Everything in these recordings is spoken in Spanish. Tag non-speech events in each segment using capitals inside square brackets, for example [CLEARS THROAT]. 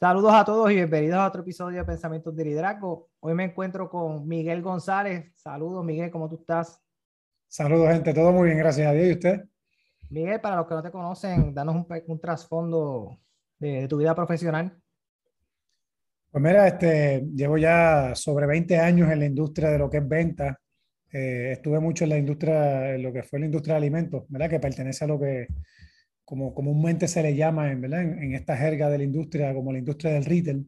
Saludos a todos y bienvenidos a otro episodio de Pensamientos de Liderazgo. Hoy me encuentro con Miguel González. Saludos, Miguel, ¿cómo tú estás? Saludos, gente. Todo muy bien, gracias a Dios. ¿Y usted? Miguel, para los que no te conocen, danos un, trasfondo de, tu vida profesional. Pues mira, este, llevo ya sobre 20 años en la industria de lo que es venta. Eh, estuve mucho en la industria, en lo que fue la industria de alimentos, ¿verdad? Que pertenece a lo que como comúnmente se le llama en, en, esta jerga de la industria, como la industria del retail.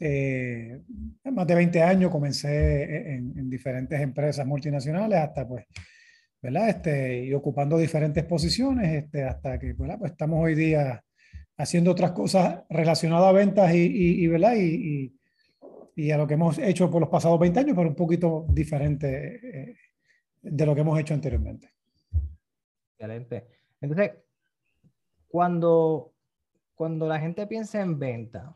Eh, más de 20 años comencé en, diferentes empresas multinacionales hasta pues, ¿verdad? Este, y ocupando diferentes posiciones este, hasta que ¿verdad? Pues estamos hoy día haciendo otras cosas relacionadas a ventas y, y, ¿verdad? Y, y, a lo que hemos hecho por los pasados 20 años, pero un poquito diferente eh, de lo que hemos hecho anteriormente. Excelente. Entonces, cuando, cuando la gente piensa en venta,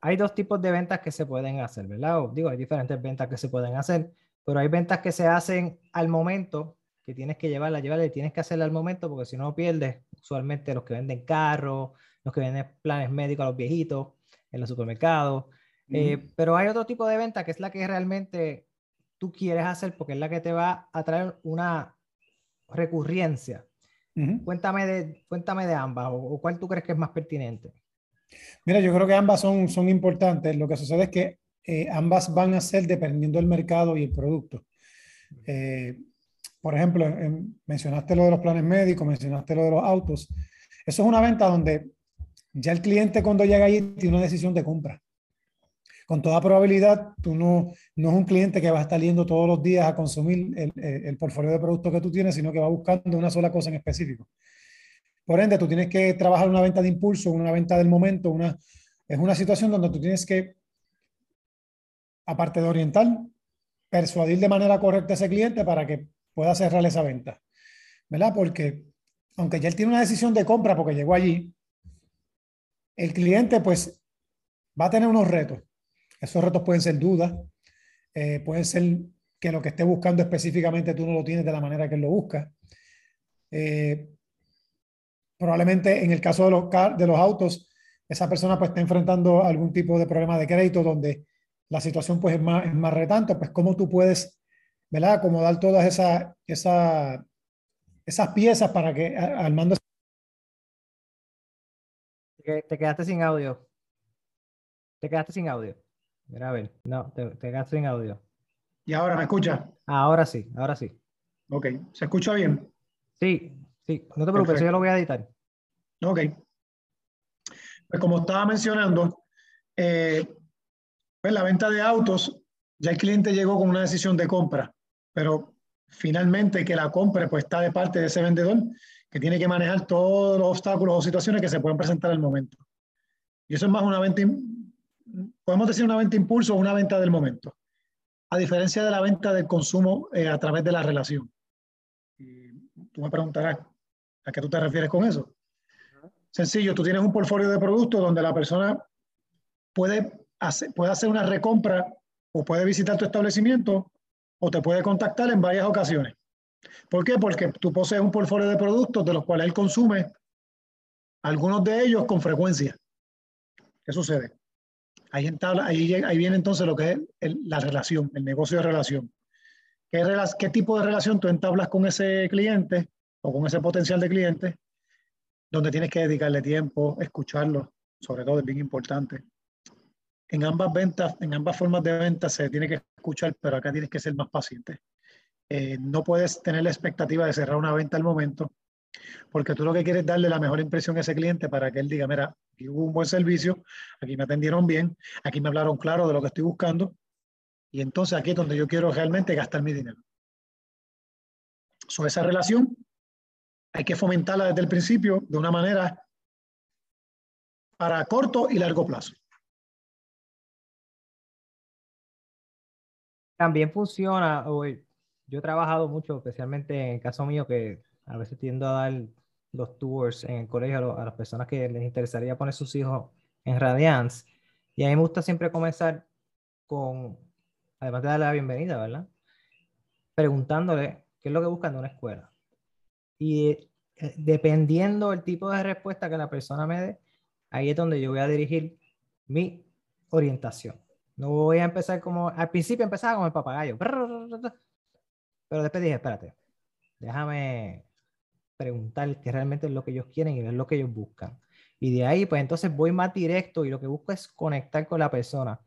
hay dos tipos de ventas que se pueden hacer, ¿verdad? digo, hay diferentes ventas que se pueden hacer, pero hay ventas que se hacen al momento, que tienes que llevarla, llevarla y tienes que hacerla al momento, porque si no pierdes, usualmente los que venden carros, los que venden planes médicos a los viejitos en los supermercados. Eh, pero hay otro tipo de venta que es la que realmente tú quieres hacer porque es la que te va a traer una recurrencia cuéntame, de, cuéntame de ambas, o, cuál tú crees que es más pertinente. Mira, yo creo que ambas son, son importantes. Lo que sucede es que eh, ambas van a ser dependiendo del mercado y el producto. Eh, por ejemplo, mencionaste lo de los planes médicos, mencionaste lo de los autos. Eso es una venta donde ya el cliente cuando llega ahí tiene una decisión de compra con toda probabilidad, tú no, no es un cliente que va a estar yendo todos los días a consumir el, el, portfolio de productos que tú tienes, sino que va buscando una sola cosa en específico. Por ende, tú tienes que trabajar una venta de impulso, una venta del momento, una, es una situación donde tú tienes que, aparte de orientar, persuadir de manera correcta a ese cliente para que pueda cerrar esa venta. ¿Verdad? Porque aunque ya él tiene una decisión de compra porque llegó allí, el cliente pues va a tener unos retos. Esos retos pueden ser dudas, eh, pueden ser que lo que esté buscando específicamente tú no lo tienes de la manera que él lo busca. Eh, probablemente en el caso de los, de los autos, esa persona pues está enfrentando algún tipo de problema de crédito donde la situación pues es más, es más retante, pues cómo tú puedes, ¿verdad? Acomodar todas esas, esa, esas piezas para que Armando... Te quedaste sin audio. Te quedaste sin audio. Mira, a ver, no, te, te sin audio. ¿Y ahora me escucha? Ahora sí, ahora sí. Ok, ¿se escucha bien? Sí, sí, no te preocupes, yo lo voy a editar. Ok. Pues como estaba mencionando, eh, pues la venta de autos, ya el cliente llegó con una decisión de compra, pero finalmente que la compre pues está de parte de ese vendedor que tiene que manejar todos los obstáculos o situaciones que se pueden presentar al momento. Y eso es más una venta podemos decir una venta impulso o una venta del momento, a diferencia de la venta del consumo eh, a través de la relación. Y tú me preguntarás, ¿a qué tú te refieres con eso? Sencillo, tú tienes un portfolio de productos donde la persona puede hacer, puede hacer una recompra o puede visitar tu establecimiento o te puede contactar en varias ocasiones. ¿Por qué? Porque tú posees un portfolio de productos de los cuales él consume algunos de ellos con frecuencia. ¿Qué sucede? Ahí, ahí, ahí viene entonces lo que es la relación, el negocio de relación. ¿Qué, ¿Qué tipo de relación tú entablas con ese cliente o con ese potencial de cliente? Donde tienes que dedicarle tiempo, escucharlo, sobre todo es bien importante. En ambas ventas, en ambas formas de venta se tiene que escuchar, pero acá tienes que ser más paciente. Eh, no puedes tener la expectativa de cerrar una venta al momento, porque tú lo que quieres es darle la mejor impresión a ese cliente para que él diga, mira, aquí hubo un buen servicio, aquí me atendieron bien, aquí me hablaron claro de lo que estoy buscando, y entonces aquí es donde yo quiero realmente gastar mi dinero. Sobre esa relación hay que fomentarla desde el principio de una manera para corto y largo plazo. También funciona, yo he trabajado mucho, especialmente en el caso mío, que a veces tiendo a dar los tours en el colegio a, las personas que les interesaría poner sus hijos en Radiance. Y a mí me gusta siempre comenzar con, además de darle la bienvenida, ¿verdad? Preguntándole qué es lo que buscan de una escuela. Y eh, dependiendo del tipo de respuesta que la persona me dé, ahí es donde yo voy a dirigir mi orientación. No voy a empezar como, al principio empezaba como el papagayo, pero después dije, espérate, déjame preguntar qué realmente es lo que ellos quieren y es lo que ellos buscan. Y de ahí, pues entonces voy más directo y lo que busco es conectar con la persona,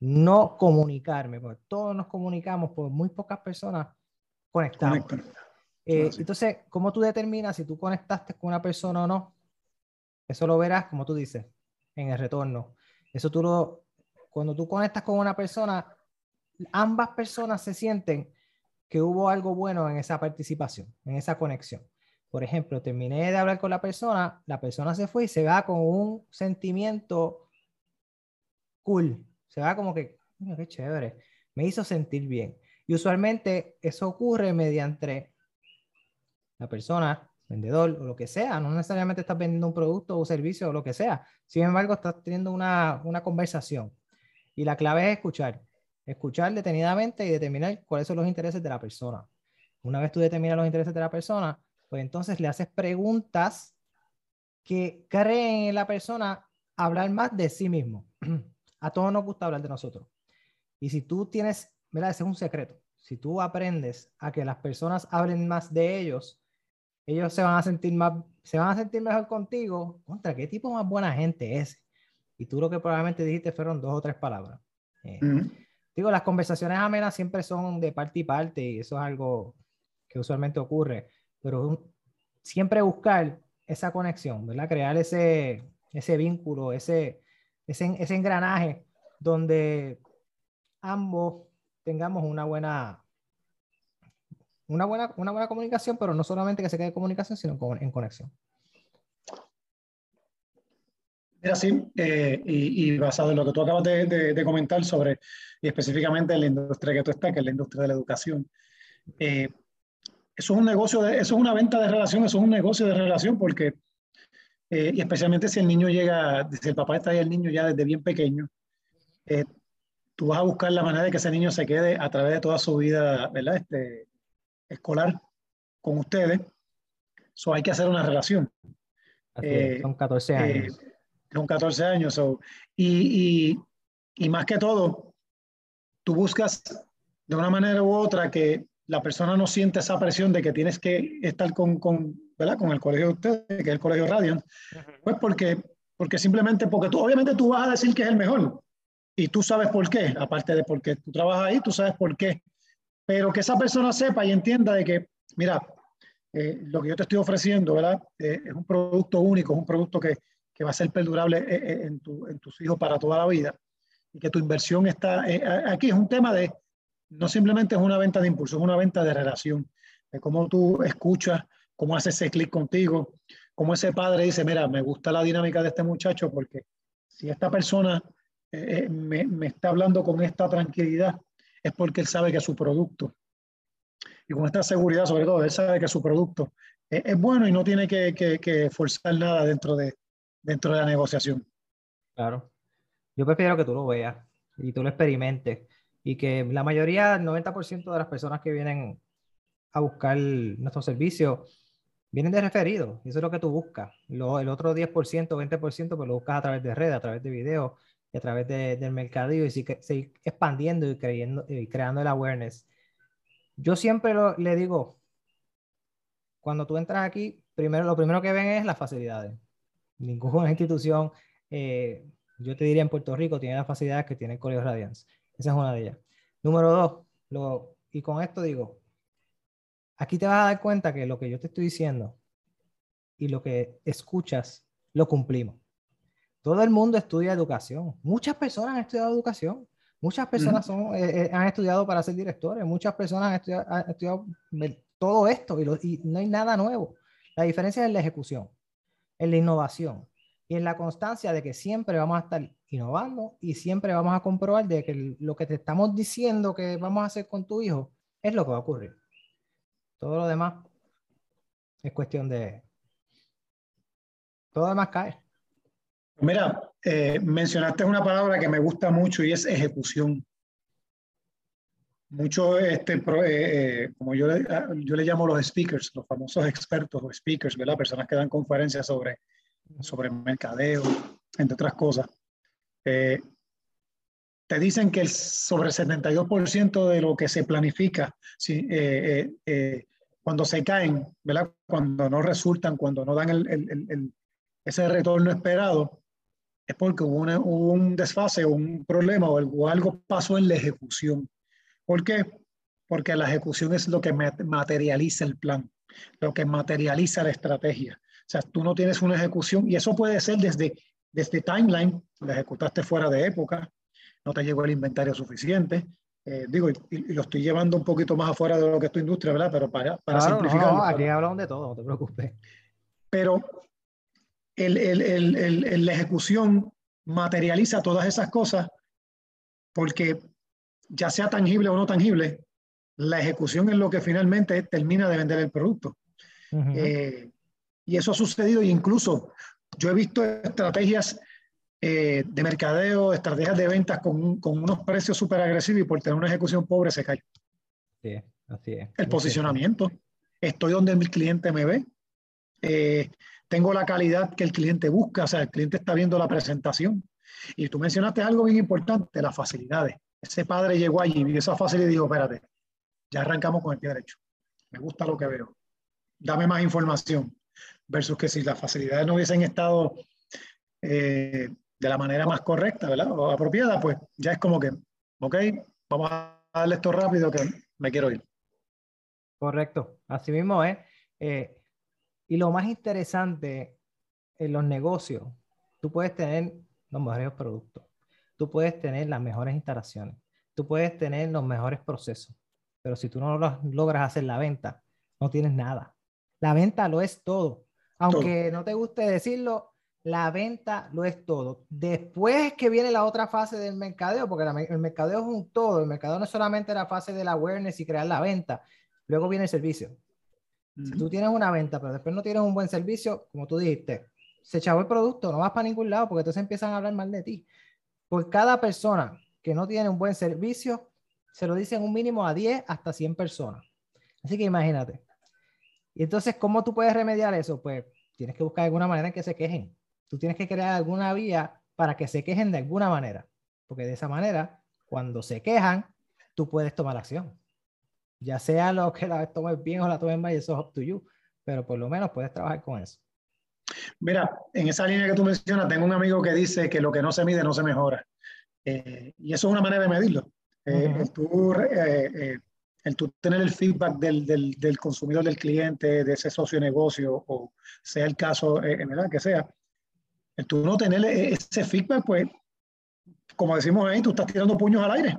no comunicarme, porque todos nos comunicamos, por muy pocas personas conectamos. Eh, entonces, ¿cómo tú determinas si tú conectaste con una persona o no? Eso lo verás, como tú dices, en el retorno. Eso tú lo, cuando tú conectas con una persona, ambas personas se sienten que hubo algo bueno en esa participación, en esa conexión. Por ejemplo, terminé de hablar con la persona, la persona se fue y se va con un sentimiento cool. Se va como que, qué chévere, me hizo sentir bien. Y usualmente eso ocurre mediante la persona, vendedor o lo que sea, no necesariamente estás vendiendo un producto o servicio o lo que sea. Sin embargo, estás teniendo una, una conversación. Y la clave es escuchar. Escuchar detenidamente y determinar cuáles son los intereses de la persona. Una vez tú determinas los intereses de la persona, pues entonces le haces preguntas que creen en la persona hablar más de sí mismo. [CLEARS THROAT] A todos nos gusta hablar de nosotros. Y si tú tienes, mira, ese es un secreto. Si tú aprendes a que las personas hablen más de ellos, ellos se van a sentir más, se van a sentir mejor contigo. Contra, ¿qué tipo más buena gente es? Y tú lo que probablemente dijiste fueron dos o tres palabras. Eh, digo, las conversaciones amenas siempre son de parte y parte y eso es algo que usualmente ocurre, pero siempre buscar esa conexión, ¿verdad? Crear ese, ese vínculo, ese, ese, ese engranaje donde ambos tengamos una buena, una buena, una buena comunicación, pero no solamente que se quede comunicación, sino en conexión. Mira, sí, eh, y, basado en lo que tú acabas de, comentar sobre, y específicamente en la industria que tú estás, que es la industria de la educación, eh, eso es un negocio, eso es una venta de relación, eso es un negocio de relación, porque, eh, y especialmente si el niño llega, si el papá está ahí, el niño ya desde bien pequeño, tú vas a buscar la manera de que ese niño se quede a través de toda su vida, ¿verdad? Este, escolar con ustedes. Eso hay que hacer una relación. son 14 años con 14 años. y, y, y, más que todo, tú buscas de una manera u otra que la persona no siente esa presión de que tienes que estar con, con, ¿verdad? con el colegio de ustedes, que es el colegio Radiant, pues porque, porque simplemente, porque tú, obviamente tú vas a decir que es el mejor y tú sabes por qué, aparte de porque tú trabajas ahí, tú sabes por qué, pero que esa persona sepa y entienda de que, mira, eh, lo que yo te estoy ofreciendo, ¿verdad? Eh, es un producto único, es un producto que, que va a ser perdurable eh, en, tu, en, tus hijos para toda la vida y que tu inversión está aquí. Es un tema de, no simplemente es una venta de impulso, es una venta de relación, de cómo tú escuchas, cómo hace ese clic contigo, cómo ese padre dice, mira, me gusta la dinámica de este muchacho porque si esta persona me, me, está hablando con esta tranquilidad, es porque él sabe que su producto, y con esta seguridad sobre todo, él sabe que su producto es, bueno y no tiene que forzar nada dentro de, dentro de la negociación. Claro. Yo prefiero que tú lo veas y tú lo experimentes y que la mayoría, el 90% de las personas que vienen a buscar nuestro servicio vienen de referidos. Eso es lo que tú buscas. Lo, el otro 10%, 20%, pues lo buscas a través de redes, a través de videos a través de, del mercadillo y seguir expandiendo y, creyendo, y creando el awareness. Yo siempre lo, le digo, cuando tú entras aquí, primero, lo primero que ven es las facilidades ninguna [LAUGHS] institución, eh, yo te diría en Puerto Rico, tiene las facilidades que tiene el Colegio Radiance. Esa es una de ellas. Número dos, lo, y con esto digo, aquí te vas a dar cuenta que lo que yo te estoy diciendo y lo que escuchas, lo cumplimos. Todo el mundo estudia educación. Muchas personas han estudiado educación. Muchas personas son, eh, eh, han estudiado para ser directores. Muchas personas han estudiado, todo esto y, y no hay nada nuevo. La diferencia es la ejecución en la innovación y en la constancia de que siempre vamos a estar innovando y siempre vamos a comprobar de que lo que te estamos diciendo que vamos a hacer con tu hijo es lo que va a ocurrir. Todo lo demás es cuestión de... Todo lo demás cae. Mira, eh, mencionaste una palabra que me gusta mucho y es ejecución. Mucho, este, eh, eh, como yo, ah, yo le llamo los speakers, los famosos expertos o speakers, ¿verdad? Personas que dan conferencias sobre, sobre mercadeo, entre otras cosas. Eh, te dicen que el, sobre el 72% de lo que se planifica, si, eh, eh, cuando se caen, ¿verdad? cuando no resultan, cuando no dan el, el, ese retorno esperado, es porque hubo, hubo un desfase un problema o algo pasó en la ejecución. ¿Por qué? Porque la ejecución es lo que materializa el plan, lo que materializa la estrategia. O sea, tú no tienes una ejecución y eso puede ser desde, desde timeline, la ejecutaste fuera de época, no te llegó el inventario suficiente. Eh, digo, y, lo estoy llevando un poquito más afuera de lo que es tu industria, ¿verdad? Pero para, para simplificar. No, aquí hablamos de todo, no te preocupes. Pero el, el, el, la ejecución materializa todas esas cosas porque ya sea tangible o no tangible, la ejecución es lo que finalmente termina de vender el producto. Eh, y eso ha sucedido y incluso yo he visto estrategias eh, de mercadeo, estrategias de ventas con, con unos precios súper agresivos y por tener una ejecución pobre se cae. Sí, así es. El posicionamiento. Estoy donde mi cliente me ve. Eh, tengo la calidad que el cliente busca, o sea, el cliente está viendo la presentación. Y tú mencionaste algo bien importante, las facilidades. Ese padre llegó allí, vio esa facilidad y dijo, espérate, ya arrancamos con el pie derecho. Me gusta lo que veo. Dame más información. Versus que si las facilidades no hubiesen estado eh, de la manera más correcta, ¿verdad? O apropiada, pues ya es como que, ok, vamos a darle esto rápido que me quiero ir. Correcto, así mismo es. Eh, y lo más interesante en los negocios, tú puedes tener los mejores productos, tú puedes tener las mejores instalaciones, tú puedes tener los mejores procesos, pero si tú no logras hacer la venta, no tienes nada. La venta lo es todo. Aunque no te guste decirlo, la venta lo es todo. Después que viene la otra fase del mercadeo, porque el mercadeo es un todo, el mercadeo no es solamente la fase del awareness y crear la venta, luego viene el servicio. Si tú tienes una venta, pero después no tienes un buen servicio, como tú dijiste, se echó el producto, no vas para ningún lado porque entonces empiezan a hablar mal de ti. Por cada persona que no tiene un buen servicio, se lo dicen un mínimo a 10 hasta 100 personas. Así que imagínate. Y entonces, ¿cómo tú puedes remediar eso? Pues tienes que buscar alguna manera en que se quejen. Tú tienes que crear alguna vía para que se quejen de alguna manera, porque de esa manera, cuando se quejan, tú puedes tomar acción. Ya sea lo que la tomes bien o la tomes mal, eso es up to you, pero por lo menos puedes trabajar con eso. Mira, en esa línea que tú mencionas, tengo un amigo que dice que lo que no se mide no se mejora. Eh, y eso es una manera de medirlo. Eh, el, tú, eh, el, tú, tener el feedback del, del, del, consumidor, del cliente, de ese socio negocio, o sea el caso, en verdad que sea, el tú no tener e-, ese feedback, pues, como decimos ahí, tú estás tirando puños al aire.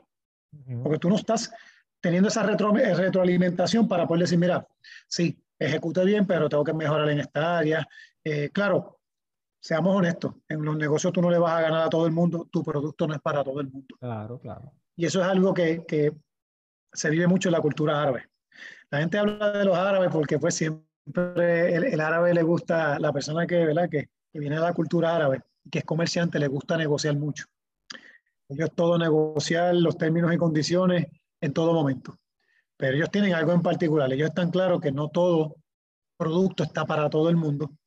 Porque tú no estás teniendo esa retro, eh, retroalimentación para poder decir, mira, sí, ejecute bien, pero tengo que mejorar en esta área. Eh, claro, seamos honestos, en los negocios tú no le vas a ganar a todo el mundo, tu producto no es para todo el mundo. Claro, claro. Y eso es algo que, que se vive mucho la cultura árabe. La gente habla de los árabes porque pues siempre el, el árabe le gusta, la persona que, ¿verdad? que que viene de la cultura árabe, que es comerciante, le gusta negociar mucho. Ellos todo negociar los términos y condiciones en todo momento. Pero ellos tienen algo en particular. Ellos están claros que no todo producto está para todo el mundo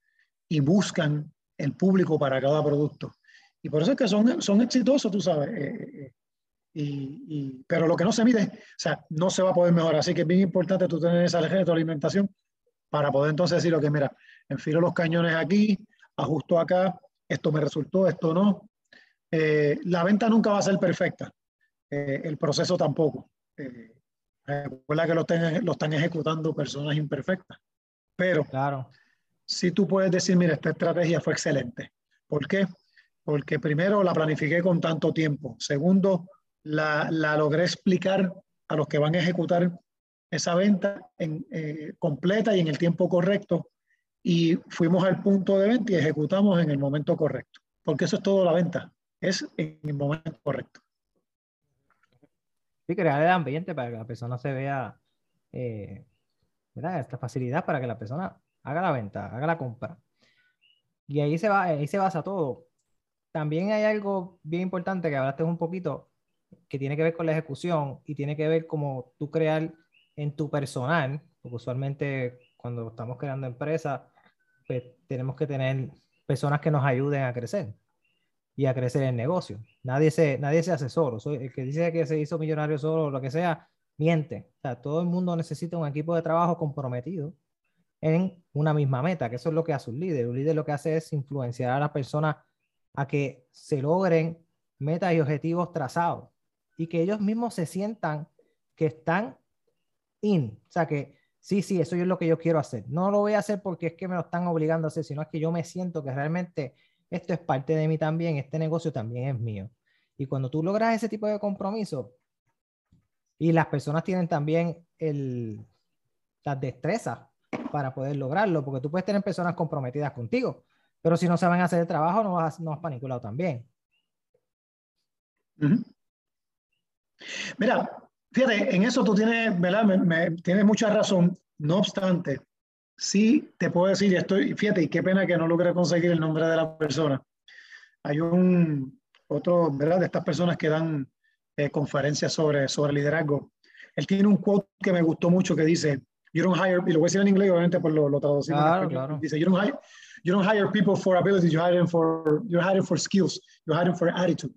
y buscan el público para cada producto. Y por eso es que son, son exitosos, tú sabes. Eh, eh, eh, y, pero lo que no se mide, o sea, no se va a poder mejorar. Así que es bien importante tú tener esa alimentación para poder entonces decir, que mira, enfilo los cañones aquí, ajusto acá, esto me resultó, esto no. Eh, la venta nunca va a ser perfecta, eh, el proceso tampoco. Eh, recuerda que lo, lo, están ejecutando personas imperfectas, pero claro. si tú puedes decir, mira, esta estrategia fue excelente. ¿Por qué? Porque primero la planifiqué con tanto tiempo. Segundo, la, la logré explicar a los que van a ejecutar esa venta en, completa y en el tiempo correcto y fuimos al punto de venta y ejecutamos en el momento correcto, porque eso es todo la venta, es en el momento correcto. Sí, crear el ambiente para que la persona se vea, eh, esta facilidad para que la persona haga la venta, haga la compra. Y ahí se, va, ahí se basa todo. También hay algo bien importante que hablaste un poquito, que tiene que ver con la ejecución y tiene que ver como tú crear en tu personal, porque usualmente cuando estamos creando empresas, pues tenemos que tener personas que nos ayuden a crecer. y a crecer el negocio. Nadie se, nadie se hace solo. el que dice que se hizo millonario solo o lo que sea, miente. O sea, todo el mundo necesita un equipo de trabajo comprometido en una misma meta, que eso es lo que hace un líder. Un líder lo que hace es influenciar a las personas a que se logren metas y objetivos trazados y que ellos mismos se sientan que están in, o sea que sí, sí, eso es lo que yo quiero hacer. No lo voy a hacer porque es que me lo están obligando a hacer, sino es que yo me siento que realmente esto es parte de mí también, este negocio también es mío. Y cuando tú logras ese tipo de compromiso y las personas tienen también el, las destrezas para poder lograrlo, porque tú puedes tener personas comprometidas contigo, pero si no saben hacer el trabajo, no vas, no vas para ningún lado también. Mira, fíjate, en eso tú tienes, ¿verdad? Me, tienes mucha razón. No obstante, sí te puedo decir, estoy, fíjate, y qué pena que no logré conseguir el nombre de la persona. Hay un otro, ¿verdad? De estas personas que dan eh, conferencias sobre, sobre liderazgo. Él tiene un quote que me gustó mucho que dice, you don't hire, y lo voy a decir en inglés, obviamente por lo, lo traducimos. Claro, claro. Dice, you don't hire, you don't hire people for abilities, you hire them for, you're hiring for skills, you're hiring for attitude.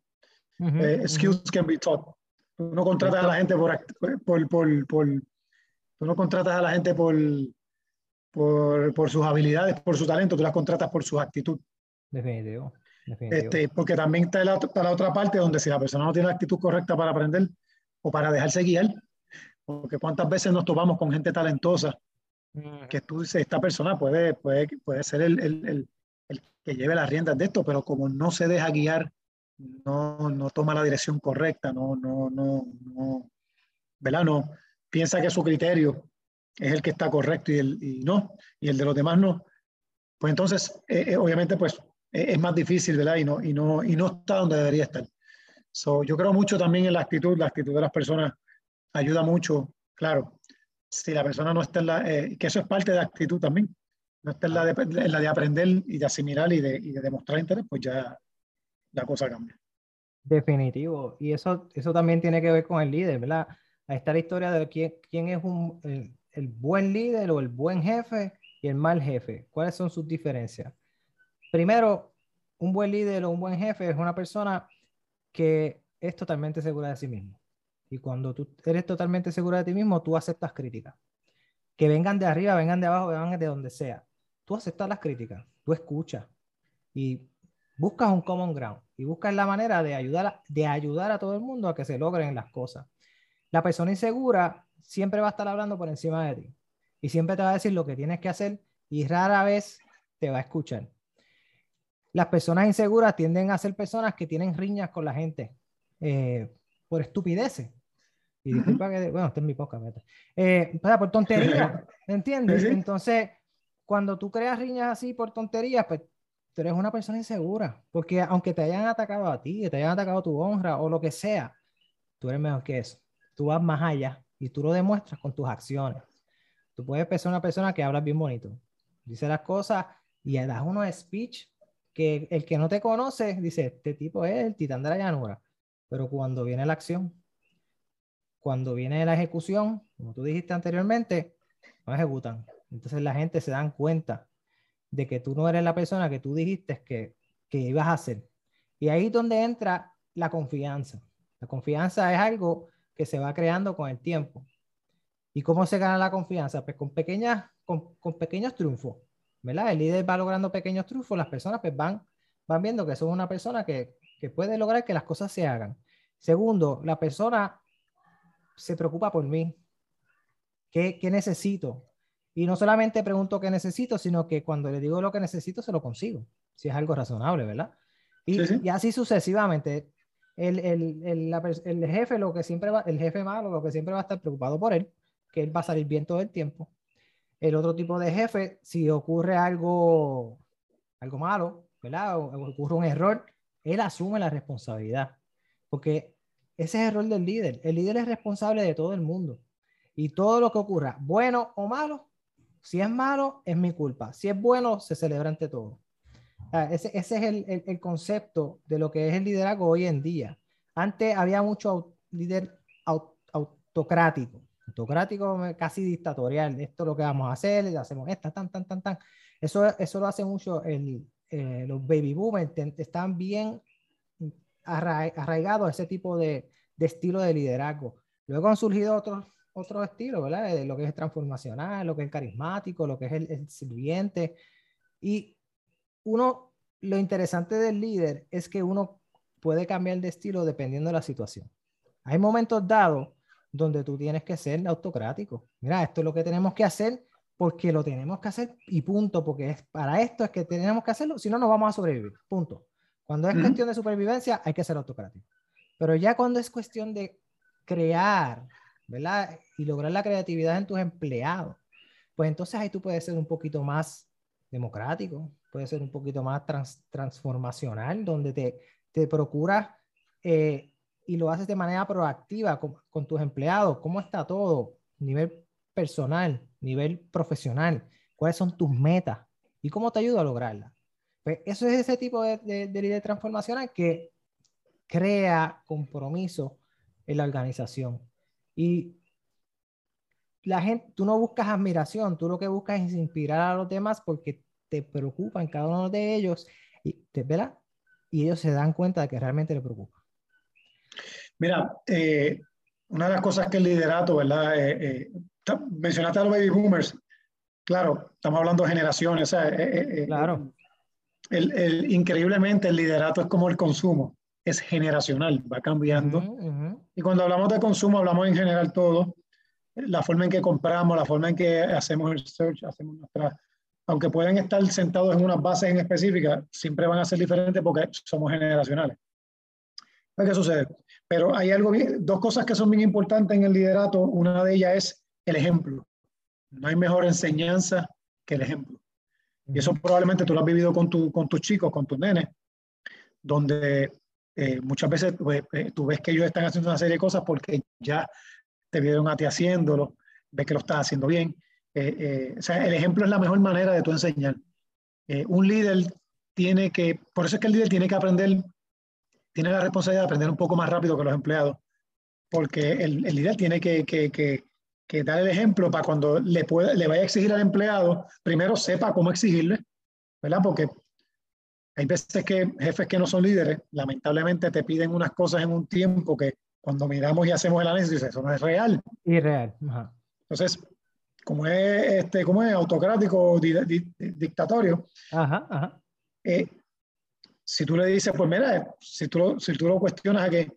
Uh skills can be taught. Tú no contratas a la gente por, por, por, por, tú no contratas a la gente por, por, por, sus habilidades, por su talento, tú las contratas por su actitud. Definitivo. Este, porque también está la, está la, otra parte donde si la persona no tiene la actitud correcta para aprender o para dejarse guiar, porque cuántas veces nos topamos con gente talentosa que tú dices, esta persona puede, puede, puede ser el, el, el, el, que lleve las riendas de esto, pero como no se deja guiar, no, no toma la dirección correcta, no, no, no, no, ¿verdad? No, piensa que su criterio es el que está correcto y, el, y no, y el de los demás no. Pues entonces, eh, eh, obviamente, pues es más difícil, ¿verdad? Y no, y no, y no está donde debería estar. So, yo creo mucho también en la actitud, la actitud de las personas ayuda mucho, claro, si la persona no está en la, eh, que eso es parte de la actitud también, no está en la de, la de aprender y de asimilar y de, y de, demostrar interés, pues ya la cosa cambia. Definitivo. Y eso, eso también tiene que ver con el líder, ¿verdad? Ahí está la historia de quién, quién es un, el, el buen líder o el buen jefe y el mal jefe. ¿Cuáles son sus diferencias? Primero, un buen líder o un buen jefe es una persona que es totalmente segura de sí mismo. Y cuando tú eres totalmente segura de ti mismo, tú aceptas críticas. Que vengan de arriba, vengan de abajo, vengan de donde sea. Tú aceptas las críticas, tú escuchas y buscas un common ground y buscas la manera de ayudar, de ayudar a todo el mundo a que se logren las cosas. La persona insegura siempre va a estar hablando por encima de ti y siempre te va a decir lo que tienes que hacer y rara vez te va a escuchar. Las personas inseguras tienden a ser personas que tienen riñas con la gente eh, por estupideces. Y disculpa que, bueno, este es mi poca meta. Eh, por tonterías, [LAUGHS] ¿entiendes? Entonces, cuando tú creas riñas así por tonterías, pues tú eres una persona insegura. Porque aunque te hayan atacado a ti, te hayan atacado tu honra o lo que sea, tú eres mejor que eso. Tú vas más allá y tú lo demuestras con tus acciones. Tú puedes ser una persona que habla bien bonito, dice las cosas y das unos speech que el que no te conoce dice, este tipo es el titán de la llanura. Pero cuando viene la acción, cuando viene la ejecución, como tú dijiste anteriormente, no ejecutan. Entonces la gente se dan cuenta de que tú no eres la persona que tú dijiste que, que ibas a ser. Y ahí es donde entra la confianza. La confianza es algo que se va creando con el tiempo. ¿Y cómo se gana la confianza? Pues con, pequeñas, con, con pequeños triunfos. ¿verdad? El líder va logrando pequeños triunfos, las personas pues van, van viendo que son una persona que, que puede lograr que las cosas se hagan. Segundo, la persona se preocupa por mí. ¿Qué, ¿Qué, necesito? Y no solamente pregunto qué necesito, sino que cuando le digo lo que necesito, se lo consigo, si es algo razonable, ¿verdad? Y, y así sucesivamente. El, el, el, el, jefe, lo que siempre va, el jefe malo, lo que siempre va a estar preocupado por él, que él va a salir bien todo el tiempo. El otro tipo de jefe, si ocurre algo, algo malo, ¿verdad? O, ocurre un error, él asume la responsabilidad. Porque ese es el rol del líder. El líder es responsable de todo el mundo. Y todo lo que ocurra, bueno o malo, si es malo, es mi culpa. Si es bueno, se celebra ante todo. ese, ese, es el, el, el, concepto de lo que es el liderazgo hoy en día. Antes había mucho líder autocrático autocrático, casi dictatorial. Esto es lo que vamos a hacer, hacemos esta, tan, tan, tan, tan. Eso, eso lo hace mucho el, eh, los baby boomers, están bien arraigado a ese tipo de, de estilo de liderazgo. Luego han surgido otros otro estilo, ¿verdad? De lo que es transformacional, lo que es carismático, lo que es el, el, sirviente. Y uno, lo interesante del líder es que uno puede cambiar de estilo dependiendo de la situación. Hay momentos dados donde tú tienes que ser autocrático. Mira, esto es lo que tenemos que hacer porque lo tenemos que hacer y punto, porque es para esto es que tenemos que hacerlo, si no, no vamos a sobrevivir, punto. Cuando es cuestión de supervivencia, hay que ser autocrático. Pero ya cuando es cuestión de crear, ¿verdad? Y lograr la creatividad en tus empleados, pues entonces ahí tú puedes ser un poquito más democrático, puedes ser un poquito más transformacional, donde te, te procuras eh, y lo haces de manera proactiva con, con, tus empleados, cómo está todo, nivel personal, nivel profesional, cuáles son tus metas y cómo te ayuda a lograrlas. Pues eso es ese tipo de, de, de líder transformacional que crea compromiso en la organización. Y la gente, tú no buscas admiración, tú lo que buscas es inspirar a los demás porque te preocupan cada uno de ellos y, ¿verdad? y ellos se dan cuenta de que realmente le preocupa. Mira, eh, una de las cosas que el liderato, ¿verdad? Eh, eh, mencionaste a los baby boomers. Claro, estamos hablando de generaciones. claro. El, el, increíblemente, el liderato es como el consumo, es generacional, va cambiando. Y cuando hablamos de consumo, hablamos en general todo. La forma en que compramos, la forma en que hacemos el search, hacemos nuestra. Aunque pueden estar sentados en unas bases en específicas, siempre van a ser diferentes porque somos generacionales. ¿Qué sucede? Pero hay algo dos cosas que son bien importantes en el liderato. Una de ellas es el ejemplo. No hay mejor enseñanza que el ejemplo. Y eso probablemente tú lo has vivido con, tu, con tus chicos, con tus nenes, donde eh, muchas veces pues, eh, tú ves que ellos están haciendo una serie de cosas porque ya te vieron a ti haciéndolo, ves que lo estás haciendo bien. Eh, o sea, el ejemplo es la mejor manera de tú enseñar. un líder tiene que, por eso es que el líder tiene que aprender, tiene la responsabilidad de aprender un poco más rápido que los empleados, porque el, el líder tiene que, que, que, dar el ejemplo para cuando le, pueda, le vaya a exigir al empleado, primero sepa cómo exigirle, ¿verdad? Porque hay veces que jefes que no son líderes, lamentablemente te piden unas cosas en un tiempo que cuando miramos y hacemos el análisis, eso no es real. Irreal. Entonces, como es, este, como es autocrático, di, di, dictatorio, ajá, ajá. Eh, si tú le dices, pues mira, si tú, si tú lo cuestionas a que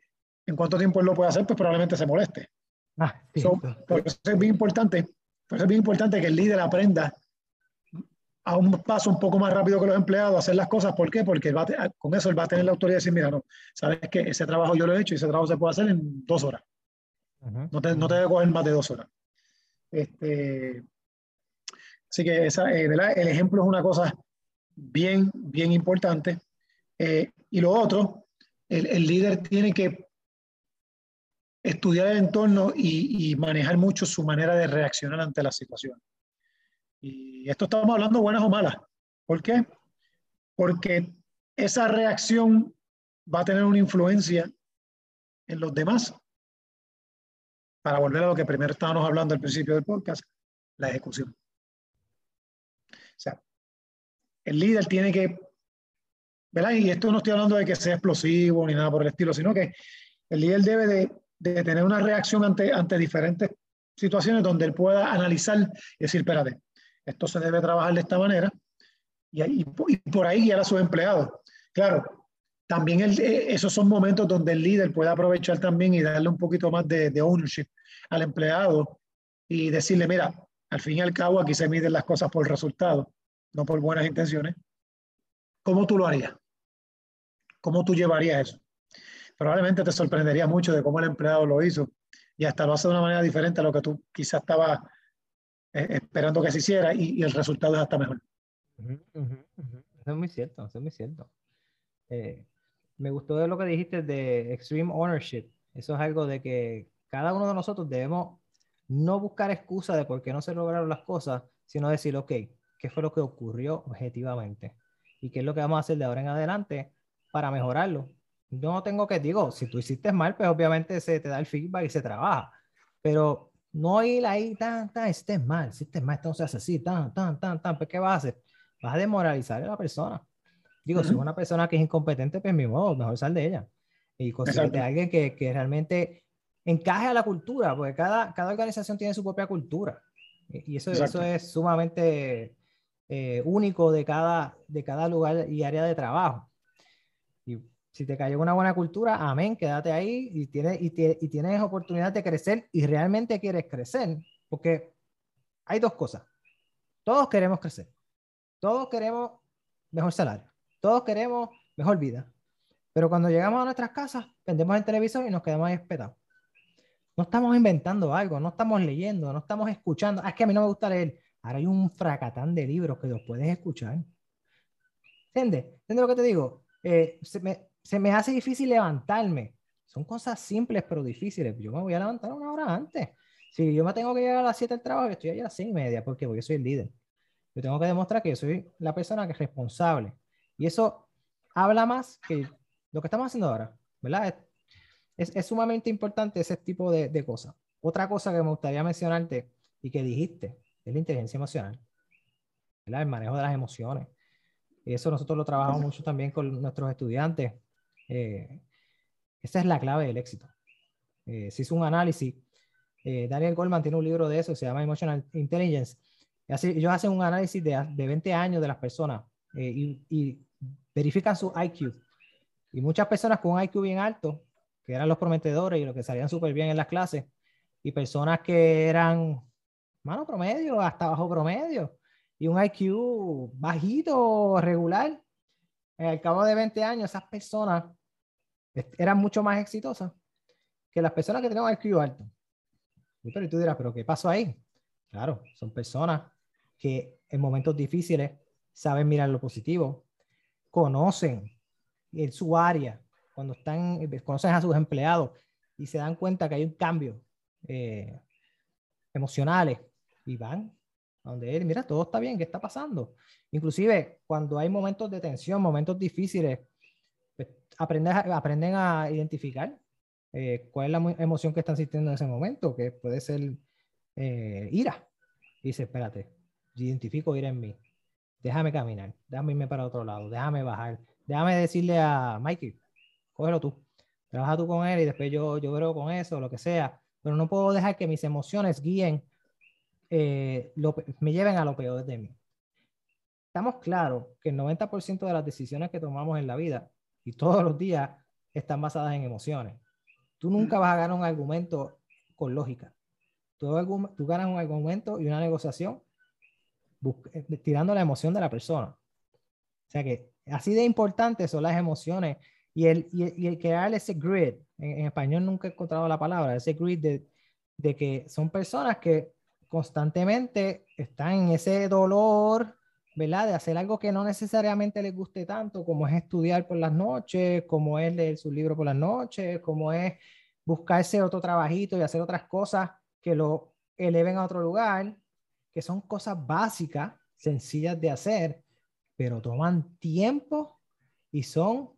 en cuánto tiempo él lo puede hacer, pues probablemente se moleste. Ah, so, por eso es bien importante, por eso es bien importante que el líder aprenda a un paso un poco más rápido que los empleados, hacer las cosas. ¿Por qué? Porque va con eso él va a tener la autoridad de decir, mira, no, sabes que ese trabajo yo lo he hecho y ese trabajo se puede hacer en dos horas. Uh -huh. No te, no te debe coger más de dos horas. Este, así que esa, eh, el ejemplo es una cosa bien, bien importante. Eh, y lo otro, el, el, líder tiene que estudiar el entorno y, y manejar mucho su manera de reaccionar ante la situación. Y esto estamos hablando buenas o malas. ¿Por qué? Porque esa reacción va a tener una influencia en los demás. Para volver a lo que primero estábamos hablando al principio del podcast, la ejecución. O sea, el líder tiene que, ¿verdad? Y esto no estoy hablando de que sea explosivo ni nada por el estilo, sino que el líder debe de, tener una reacción ante, ante diferentes situaciones donde él pueda analizar y decir, espérate, esto se debe trabajar de esta manera y, por ahí guiar a sus empleados. Claro, también el, esos son momentos donde el líder puede aprovechar también y darle un poquito más de, ownership al empleado y decirle, mira, al fin y al cabo aquí se miden las cosas por resultado, no por buenas intenciones. ¿Cómo tú lo harías? ¿Cómo tú llevarías eso? Probablemente te sorprendería mucho de cómo el empleado lo hizo y hasta lo hace de una manera diferente a lo que tú quizás estabas eh, esperando que se hiciera y, y, el resultado es hasta mejor. Uh -huh, uh -huh. Eso es muy cierto, eso es muy cierto. Eh, me gustó de lo que dijiste de extreme ownership. Eso es algo de que cada uno de nosotros debemos no buscar excusa de por qué no se lograron las cosas, sino decir, ok, ¿qué fue lo que ocurrió objetivamente? ¿Y qué es lo que vamos a hacer de ahora en adelante para mejorarlo? No tengo que, digo, si tú hiciste mal, pues obviamente se te da el feedback y se trabaja. Pero no ir ahí, tan, tan, estés mal, si estés mal, entonces así, tan, tan, tan, tan, pues ¿qué vas a hacer? Vas a demoralizar a la persona. Digo, uh -huh. si es una persona que es incompetente, pues mi modo, mejor sal de ella. y conseguirte a alguien que, que, realmente encaje a la cultura, porque cada, cada organización tiene su propia cultura. Y eso, eso es sumamente eh, único de cada, de cada lugar y área de trabajo. Si te cayó una buena cultura, amén, quédate ahí y tienes, oportunidad de crecer y realmente quieres crecer, porque hay dos cosas. Todos queremos crecer. Todos queremos mejor salario. Todos queremos mejor vida. Pero cuando llegamos a nuestras casas, vendemos el televisor y nos quedamos ahí espetados. No estamos inventando algo, no estamos leyendo, no estamos escuchando. Ah, es que a mí no me gusta leer. Ahora hay un fracatán de libros que los puedes escuchar. ¿Entiendes? ¿Entiendes lo que te digo? Eh, se me hace difícil levantarme. Son cosas simples pero difíciles. Yo me voy a levantar una hora antes. Si yo me tengo que llegar a las 7 del trabajo, estoy allá a las 6 y media. Porque yo soy el líder. Yo tengo que demostrar que yo soy la persona que es responsable. Y eso habla más que lo que estamos haciendo ahora, ¿verdad? Es, es sumamente importante ese tipo de, de, cosas. Otra cosa que me gustaría mencionarte y que dijiste es la inteligencia emocional, ¿verdad? El manejo de las emociones. Y eso nosotros lo trabajamos mucho también con nuestros estudiantes. Eh, esa es la clave del éxito. Eh, se hizo un análisis eh, Daniel Goldman tiene un libro de eso, se llama Emotional Intelligence. Ellos hacen un análisis de, de 20 años de las personas eh, y, y, verifican su IQ. Y muchas personas con un IQ bien alto, que eran los prometedores y los que salían súper bien en las clases, y personas que eran, mano, promedio, hasta bajo promedio, y un IQ bajito, regular, al cabo de 20 años, esas personas eran mucho más exitosas que las personas que tenían IQ alto. Pero tú dirás, ¿pero qué pasó ahí? Claro, son personas que en momentos difíciles saben mirar lo positivo, conocen en su área, cuando están, conocen a sus empleados y se dan cuenta que hay un cambio eh, emocionales y van a donde él, mira, todo está bien, ¿qué está pasando? Inclusive cuando hay momentos de tensión, momentos difíciles, pues, aprenden, aprenden a identificar eh, cuál es la emoción que están sintiendo en ese momento, que puede ser eh, ira. Y dice, espérate, identifico ira en mí. Déjame caminar, déjame irme para otro lado, déjame bajar, déjame decirle a Mikey, cógelo tú, trabaja tú con él y después yo, yo creo con eso, lo que sea, pero no puedo dejar que mis emociones guíen, eh, me lleven a lo peor de mí. Estamos claros que el 90% de las decisiones que tomamos en la vida y todos los días están basadas en emociones. Tú nunca vas a ganar un argumento con lógica. Tú, tú ganas un argumento y una negociación eh, tirando la emoción de la persona. O sea que así de importantes son las emociones y el, y el, crear ese grid, en, español nunca he encontrado la palabra, ese grid de, de que son personas que constantemente están en ese dolor, ¿verdad? De hacer algo que no necesariamente les guste tanto, como es estudiar por las noches, como es leer su libro por las noches, como es buscarse otro trabajito y hacer otras cosas que lo eleven a otro lugar, que son cosas básicas, sencillas de hacer, pero toman tiempo y son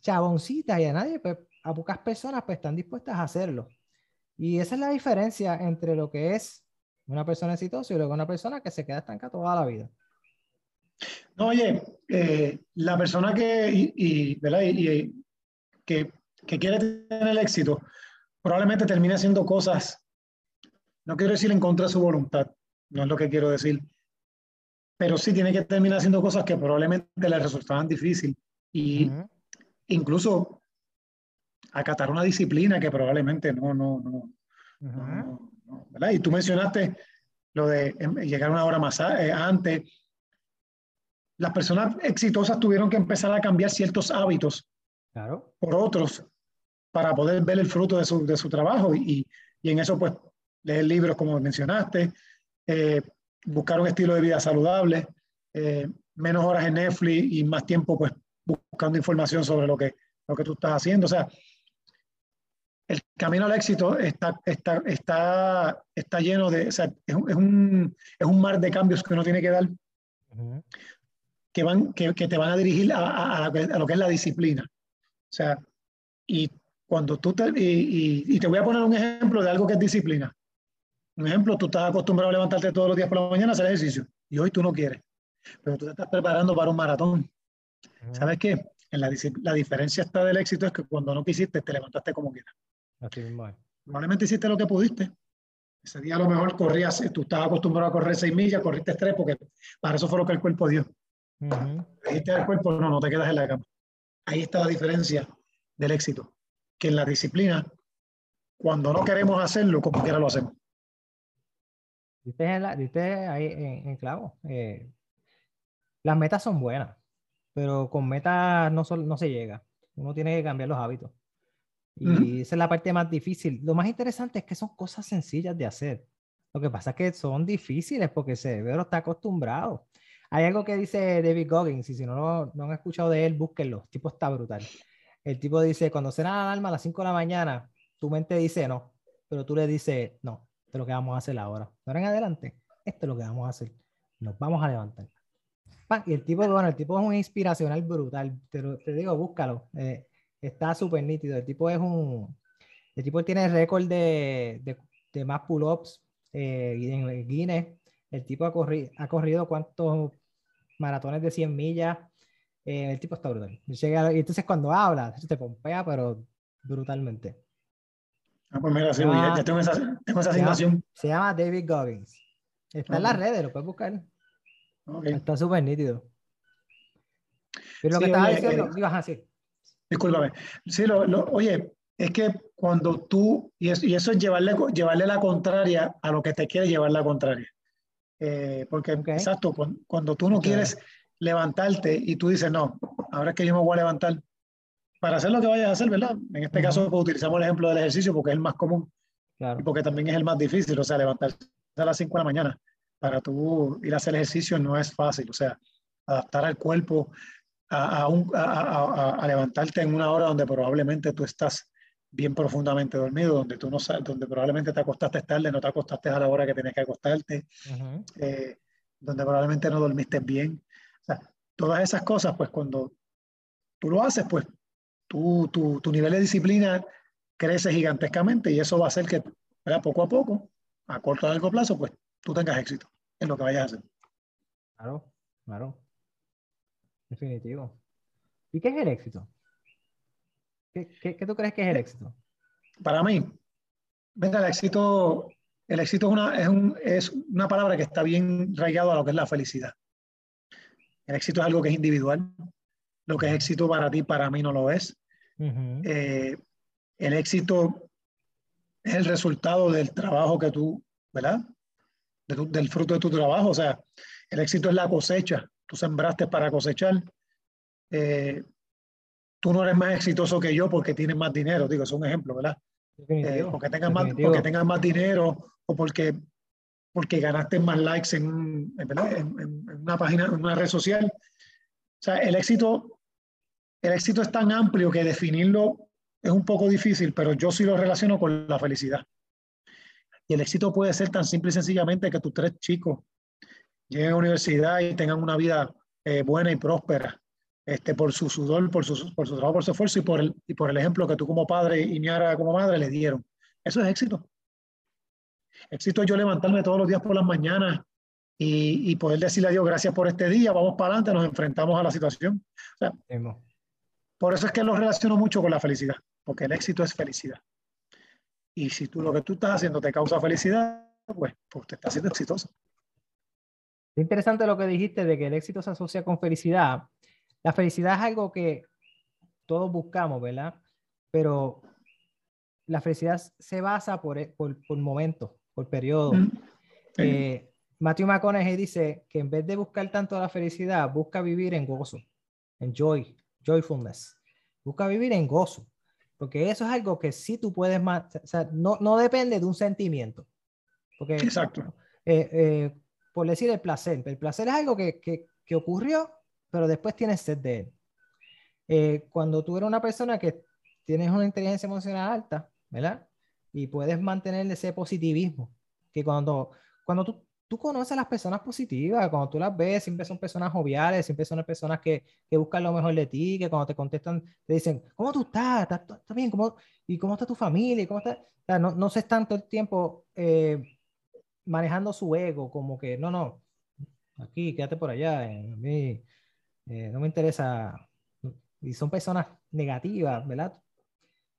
chaboncitas y a nadie, pues, a pocas personas pues están dispuestas a hacerlo. Y esa es la diferencia entre lo que es una persona exitosa y luego una persona que se queda estanca toda la vida. No, oye, eh, la persona que, y, ¿verdad? Y, que, que, quiere tener el éxito probablemente termine haciendo cosas, no quiero decir en contra de su voluntad, no es lo que quiero decir, pero sí tiene que terminar haciendo cosas que probablemente le resultaban difíciles y incluso acatar una disciplina que probablemente no, no, no, no, ¿verdad? Y tú mencionaste lo de em, llegar una hora más eh, antes las personas exitosas tuvieron que empezar a cambiar ciertos hábitos claro. por otros para poder ver el fruto de su, de su trabajo y, y, en eso pues leer libros como mencionaste, eh, buscar un estilo de vida saludable, eh, menos horas en Netflix y más tiempo pues buscando información sobre lo que, lo que tú estás haciendo. O sea, el camino al éxito está, está, está, está lleno de, o sea, es, un, es, un, es un mar de cambios que uno tiene que dar. Uh -huh que, van, que, que te van a dirigir a, a, a, lo que es la disciplina. O sea, y cuando tú te, y, y, y, te voy a poner un ejemplo de algo que es disciplina. Un ejemplo, tú estás acostumbrado a levantarte todos los días por la mañana a hacer ejercicio y hoy tú no quieres, pero tú te estás preparando para un maratón. ¿Sabes qué? En la, la diferencia está del éxito es que cuando no quisiste, te levantaste como quieras. Así mismo. Normalmente hiciste lo que pudiste. Ese día a lo mejor corrías, tú estabas acostumbrado a correr seis millas, corriste tres, porque para eso fue lo que el cuerpo dio. Dijiste al cuerpo, no, no te quedas en la cama. Ahí está la diferencia del éxito. Que en la disciplina, cuando no queremos hacerlo, como quiera lo hacemos. Diste, ahí en, clavo. Eh, las metas son buenas, pero con metas no, no se llega. Uno tiene que cambiar los hábitos. Y esa es la parte más difícil. Lo más interesante es que son cosas sencillas de hacer. Lo que pasa es que son difíciles porque el cerebro está acostumbrado. Hay algo que dice David Goggins, y si no, no han escuchado de él, búsquenlo. El tipo está brutal. El tipo dice, cuando suena la alarma a las 5 de la mañana, tu mente dice no, pero tú le dices, no, esto es lo que vamos a hacer ahora. Ahora en adelante, esto es lo que vamos a hacer. Nos vamos a levantar. Y el tipo, bueno, el tipo es un inspiracional brutal. Te, te digo, búscalo. Eh, está súper nítido. El tipo es un. El tipo tiene récord de, de, de, más pull-ups eh, en Guinness. El tipo ha, corrido, ha corrido cuántos maratones de 100 millas. Eh, el tipo está brutal. y entonces cuando habla, se te pompea, pero brutalmente. Ah, pues mira, sí, ya, tengo esa, tengo esa asignación. Se llama, David Goggins. Está en las redes, lo puedes buscar. Está súper nítido. Pero lo que estaba diciendo, eh, así. Discúlpame. Sí, lo, oye, es que cuando tú, y, eso es llevarle, llevarle la contraria a lo que te quiere llevar la contraria. Eh, porque, exacto, cuando, tú no quieres levantarte y tú dices, no, ahora es que yo me voy a levantar para hacer lo que vayas a hacer, ¿verdad? En este caso, pues, utilizamos el ejemplo del ejercicio porque es el más común y porque también es el más difícil, o sea, levantarse a las 5 de la mañana para tú ir a hacer ejercicio no es fácil, o sea, adaptar al cuerpo a, levantarte en una hora donde probablemente tú estás bien profundamente dormido, donde tú no sabes, donde probablemente te acostaste tarde, no te acostaste a la hora que tenías que acostarte, eh, donde probablemente no dormiste bien. O sea, todas esas cosas, pues cuando tú lo haces, pues tu, tu nivel de disciplina crece gigantescamente y eso va a hacer que poco a poco, a corto o largo plazo, pues tú tengas éxito en lo que vayas a hacer. Claro, claro. Definitivo. ¿Y qué es el éxito? ¿Qué, qué, tú crees que es el éxito? Para mí, venga, el éxito, el éxito es una, es, un, es una palabra que está bien rayado a lo que es la felicidad. El éxito es algo que es individual. Lo que es éxito para ti, para mí no lo es. Eh, el éxito es el resultado del trabajo que tú, ¿verdad? del fruto de tu trabajo. O sea, el éxito es la cosecha tú sembraste para cosechar. Eh, tú no eres más exitoso que yo porque tienes más dinero, digo, es un ejemplo, ¿verdad? Eh, porque, tengas más, porque tengas más dinero o porque, porque ganaste más likes en, en, una página, en una red social. O sea, el éxito, el éxito es tan amplio que definirlo es un poco difícil, pero yo sí lo relaciono con la felicidad. Y el éxito puede ser tan simple y sencillamente que tus tres chicos lleguen a la universidad y tengan una vida eh, buena y próspera, este, por su sudor, por su, por su trabajo, por su esfuerzo y por, el, y por el ejemplo que tú como padre y Niara como madre le dieron. Eso es éxito. Éxito es yo levantarme todos los días por las mañanas y, y, poder decirle a Dios gracias por este día, vamos para adelante, nos enfrentamos a la situación. por eso es que lo relaciono mucho con la felicidad, porque el éxito es felicidad. Y si tú lo que tú estás haciendo te causa felicidad, pues, pues te estás haciendo exitoso. Es interesante lo que dijiste de que el éxito se asocia con felicidad. La felicidad es algo que todos buscamos, ¿verdad? Pero la felicidad se basa por, por, por momentos, por periodos. Mm. Eh, Matthew McConaughey dice que en vez de buscar tanto la felicidad, busca vivir en gozo, en joy, joyfulness. Busca vivir en gozo, porque eso es algo que sí tú puedes más, o sea, no, no depende de un sentimiento. Porque, Exacto. Eh, eh, por decir el placer. El placer es algo que, que, que ocurrió, pero después tienes sed de él. Eh, cuando tú eres una persona que tienes una inteligencia emocional alta, ¿verdad? Y puedes mantener ese positivismo, que cuando, cuando tú, tú conoces a las personas positivas, cuando tú las ves, siempre son personas joviales, siempre son personas que, que buscan lo mejor de ti, que cuando te contestan te dicen, ¿cómo tú estás? ¿Estás, bien? ¿Cómo, ¿Y cómo está tu familia? ¿Cómo está? no, no sé tanto el tiempo eh, manejando su ego, como que no, no, aquí, quédate por allá, eh, a mí eh, no me interesa, y son personas negativas, ¿verdad?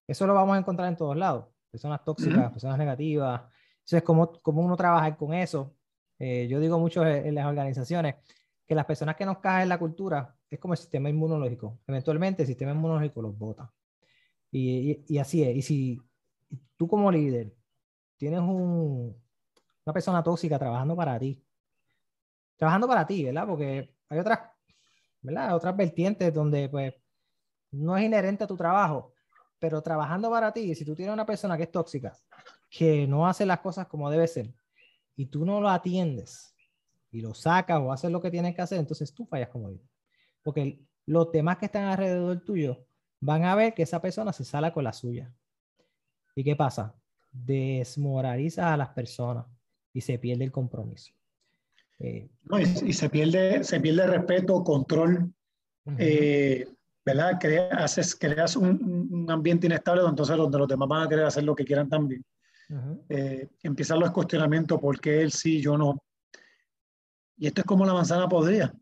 Eso lo vamos a encontrar en todos lados. Personas tóxicas, personas negativas. Entonces, ¿cómo, cómo uno trabaja con eso? Eh, yo digo mucho en, las organizaciones que las personas que nos caen en la cultura es como el sistema inmunológico. Eventualmente el sistema inmunológico los bota. Y, y, así es. Y si tú como líder tienes un, una persona tóxica trabajando para ti, trabajando para ti, ¿verdad? Porque hay otras, ¿verdad? Otras vertientes donde pues no es inherente a tu trabajo, pero trabajando para ti, si tú tienes una persona que es tóxica, que no hace las cosas como debe ser, y tú no lo atiendes, y lo sacas o haces lo que tienes que hacer, entonces tú fallas como líder. Porque los demás que están alrededor tuyo van a ver que esa persona se sale con la suya. ¿Y qué pasa? Desmoraliza a las personas y se pierde el compromiso. Eh, y, se pierde, se pierde respeto, control, eh, ¿verdad? haces, creas un, ambiente inestable donde, entonces, donde los demás van a querer hacer lo que quieran también. Eh, empiezan los cuestionamientos, ¿por qué él sí, yo no? Y esto es como la manzana podrida.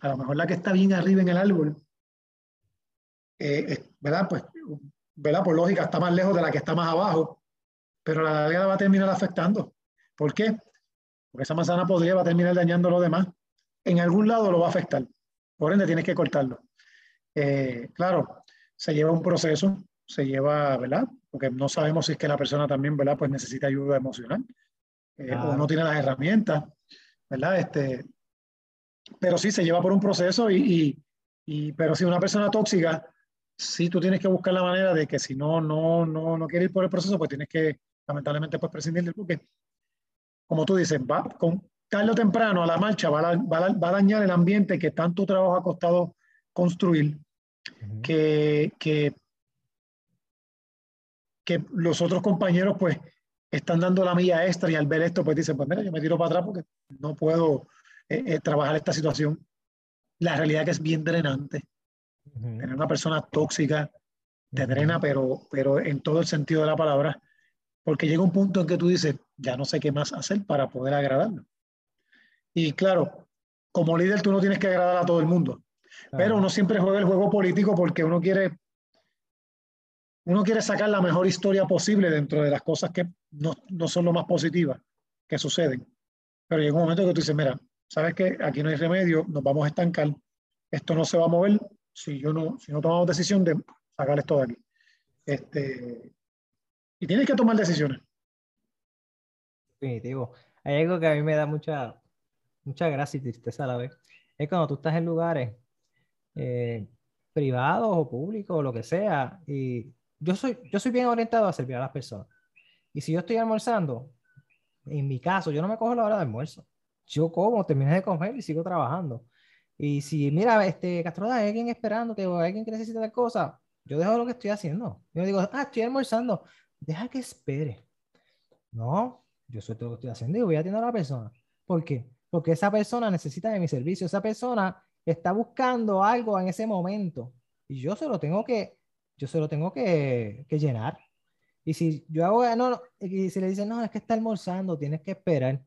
A lo mejor la que está bien arriba en el árbol, ¿verdad? Pues, ¿verdad? Por lógica, está más lejos de la que está más abajo, pero la larga va a terminar afectando. ¿Por qué? Porque esa manzana podrida va a terminar dañando lo demás. En algún lado lo va a afectar. Por ende, tienes que cortarlo. Eh, claro, se lleva un proceso, se lleva, ¿verdad? Porque no sabemos si es que la persona también, ¿verdad? Pues necesita ayuda emocional eh, o no tiene las herramientas, ¿verdad? Este, pero sí, se lleva por un proceso y, y, pero si una persona tóxica, sí tú tienes que buscar la manera de que si no, no, no, no quiere ir por el proceso, pues tienes que lamentablemente pues prescindir del buque como tú dices, va con tarde o temprano a la marcha va a, va, a, dañar el ambiente que tanto trabajo ha costado construir, que, que, que, los otros compañeros pues están dando la milla extra y al ver esto pues dicen, pues mira, yo me tiro para atrás porque no puedo eh, eh, trabajar esta situación. La realidad que es bien drenante. Tener una persona tóxica te drena, pero, pero en todo el sentido de la palabra porque llega un punto en que tú dices, ya no sé qué más hacer para poder agradarlo. Y claro, como líder tú no tienes que agradar a todo el mundo, pero uno siempre juega el juego político porque uno quiere, uno quiere sacar la mejor historia posible dentro de las cosas que no, no son lo más positivas que suceden. Pero llega un momento que tú dices, mira, sabes que aquí no hay remedio, nos vamos a estancar, esto no se va a mover si yo no, si no tomamos decisión de sacar esto de aquí. Este, y tienes que tomar decisiones. Definitivo. Hay algo que a mí me da mucha, mucha gracia y tristeza a la vez. Es cuando tú estás en lugares eh, privados o públicos o lo que sea. Y yo soy, yo soy bien orientado a servir a las personas. Y si yo estoy almorzando, en mi caso, yo no me cojo la hora de almuerzo. Yo como, termino de comer y sigo trabajando. Y si, mira, este, Castro, hay alguien esperándote o alguien que necesita tal cosa, yo dejo lo que estoy haciendo. Yo digo, ah, estoy almorzando deja que espere. No, yo todo lo que estoy haciendo y voy a atender a la persona. ¿Por qué? Porque esa persona necesita de mi servicio, esa persona está buscando algo en ese momento y yo se lo tengo que, yo se lo tengo que, que llenar. Y si yo hago, no, y si le dicen, no, es que está almorzando, tienes que esperar.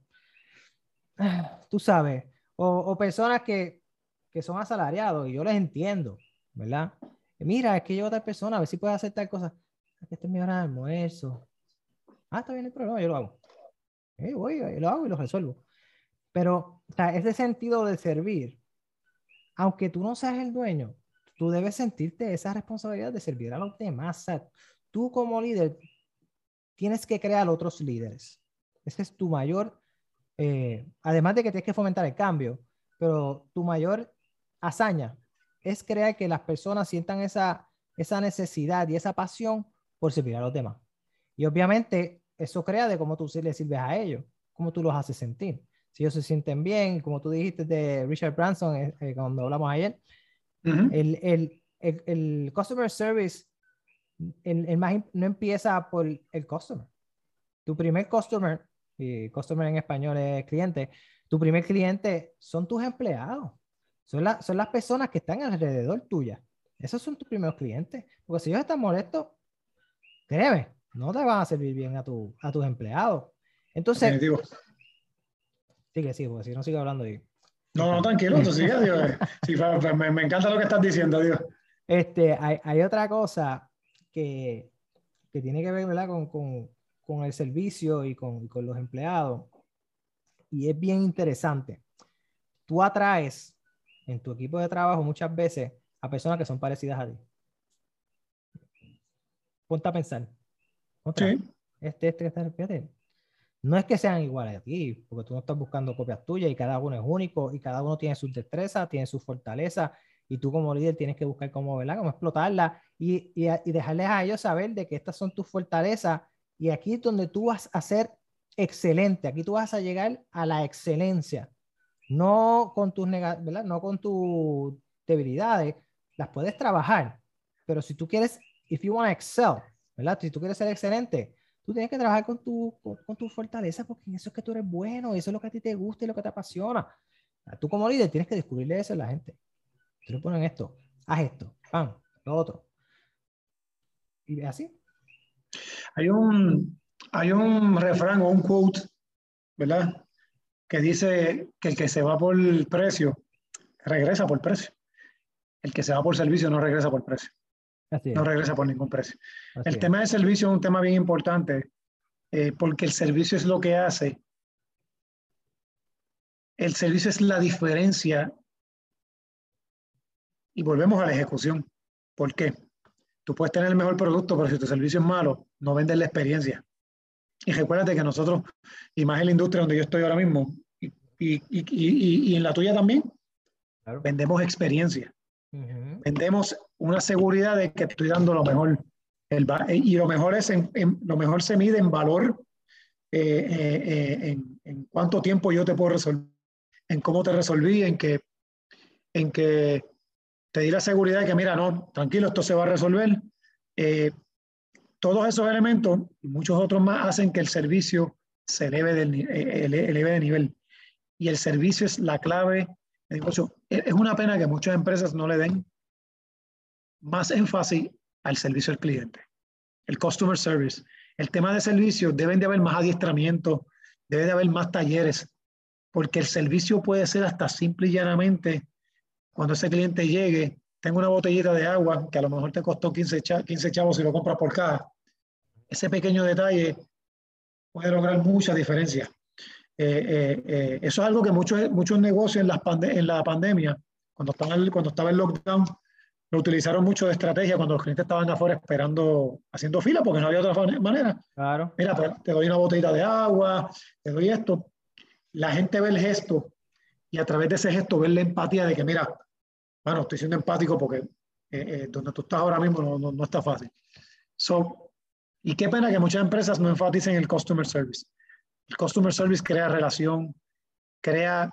[SIGHS] Tú sabes, o, o personas que, que son asalariados y yo les entiendo, ¿verdad? Mira, es que yo otra persona, a ver si puede hacer tal cosa esta es mi hora de almuerzo. Ah, está bien el problema, yo lo hago. Eh, voy, lo hago y lo resuelvo. Pero, o ese sentido de servir, aunque tú no seas el dueño, tú debes sentirte esa responsabilidad de servir a los demás. O tú como líder tienes que crear otros líderes. Ese es tu mayor, eh, además de que tienes que fomentar el cambio, pero tu mayor hazaña es crear que las personas sientan esa, esa necesidad y esa pasión por servir a los demás. Y obviamente eso crea de cómo tú le sirves a ellos, cómo tú los haces sentir. Si ellos se sienten bien, como tú dijiste de Richard Branson eh, eh, cuando hablamos ayer, el, el, el, customer service el, más, no empieza por el customer. Tu primer customer, y customer en español es cliente, tu primer cliente son tus empleados. Son, son las personas que están alrededor tuya. Esos son tus primeros clientes. Porque si ellos están molestos, créeme, no te van a servir bien a, tu, a tus empleados. Entonces, sigue, sigue, porque si no sigo hablando. Y, no, no, tranquilo, sigue, Dios. Sí, me, me, encanta lo que estás diciendo, Dios. Este, hay, hay otra cosa que, que, tiene que ver ¿verdad? Con, con, con el servicio y con, con los empleados. Y es bien interesante. Tú atraes en tu equipo de trabajo muchas veces a personas que son parecidas a ti. Ponte a pensar. Sí. Este, este, este, fíjate. No es que sean iguales a ti, porque tú no estás buscando copias tuyas y cada uno es único y cada uno tiene sus destrezas, tiene sus fortalezas y tú como líder tienes que buscar cómo, ¿verdad? cómo explotarla y, y, y dejarles a ellos saber de que estas son tus fortalezas y aquí es donde tú vas a ser excelente, aquí tú vas a llegar a la excelencia, no con tus, ¿verdad? No con tus debilidades, las puedes trabajar, pero si tú quieres, if you want to excel, ¿verdad? Si tú quieres ser excelente, tú tienes que trabajar con tu, con, tu fortaleza porque en eso es que tú eres bueno, eso es lo que a ti te gusta y lo que te apasiona. Tú como líder tienes que descubrirle eso a la gente. Tú le ponen esto, haz esto, pan, lo otro. Y así. Hay un, hay un refrán o un quote, ¿verdad? Que dice que el que se va por precio, regresa por precio. El que se va por servicio no regresa por precio no regresa por ningún precio. el tema de servicio es un tema bien importante eh, porque el servicio es lo que hace. El servicio es la diferencia. Y volvemos a la ejecución. ¿Por qué? Tú puedes tener el mejor producto, pero si tu servicio es malo, no vendes la experiencia. Y recuérdate que nosotros, y más en la industria donde yo estoy ahora mismo, y, y, y, y en la tuya también, vendemos experiencia. Vendemos una seguridad de que estoy dando lo mejor. El, y lo mejor, es lo mejor se mide en valor, eh, eh, eh, en, en, cuánto tiempo yo te puedo resolver, en cómo te resolví, en que, en que te di la seguridad de que, mira, no, tranquilo, esto se va a resolver. todos esos elementos y muchos otros más hacen que el servicio se eleve, del, eleve de nivel. Y el servicio es la clave es una pena que muchas empresas no le den más énfasis al servicio al cliente, el customer service. El tema de servicio, deben de haber más adiestramiento, debe de haber más talleres, porque el servicio puede ser hasta simple y llanamente cuando ese cliente llegue, tengo una botellita de agua que a lo mejor te costó 15, 15 chavos si lo compras por caja. Ese pequeño detalle puede lograr mucha diferencia. Eh, eh, eh, eso es algo que muchos, muchos negocios en, en la pandemia, cuando, estaban, cuando estaba el lockdown, lo utilizaron mucho de estrategia cuando los clientes estaban afuera esperando, haciendo fila, porque no había otra manera. Claro. Mira, te, doy una botellita de agua, te doy esto. La gente ve el gesto y a través de ese gesto ve la empatía de que, mira, bueno, estoy siendo empático porque donde tú estás ahora mismo no, no, no está fácil. So, y qué pena que muchas empresas no enfaticen el customer service. El customer service crea relación, crea,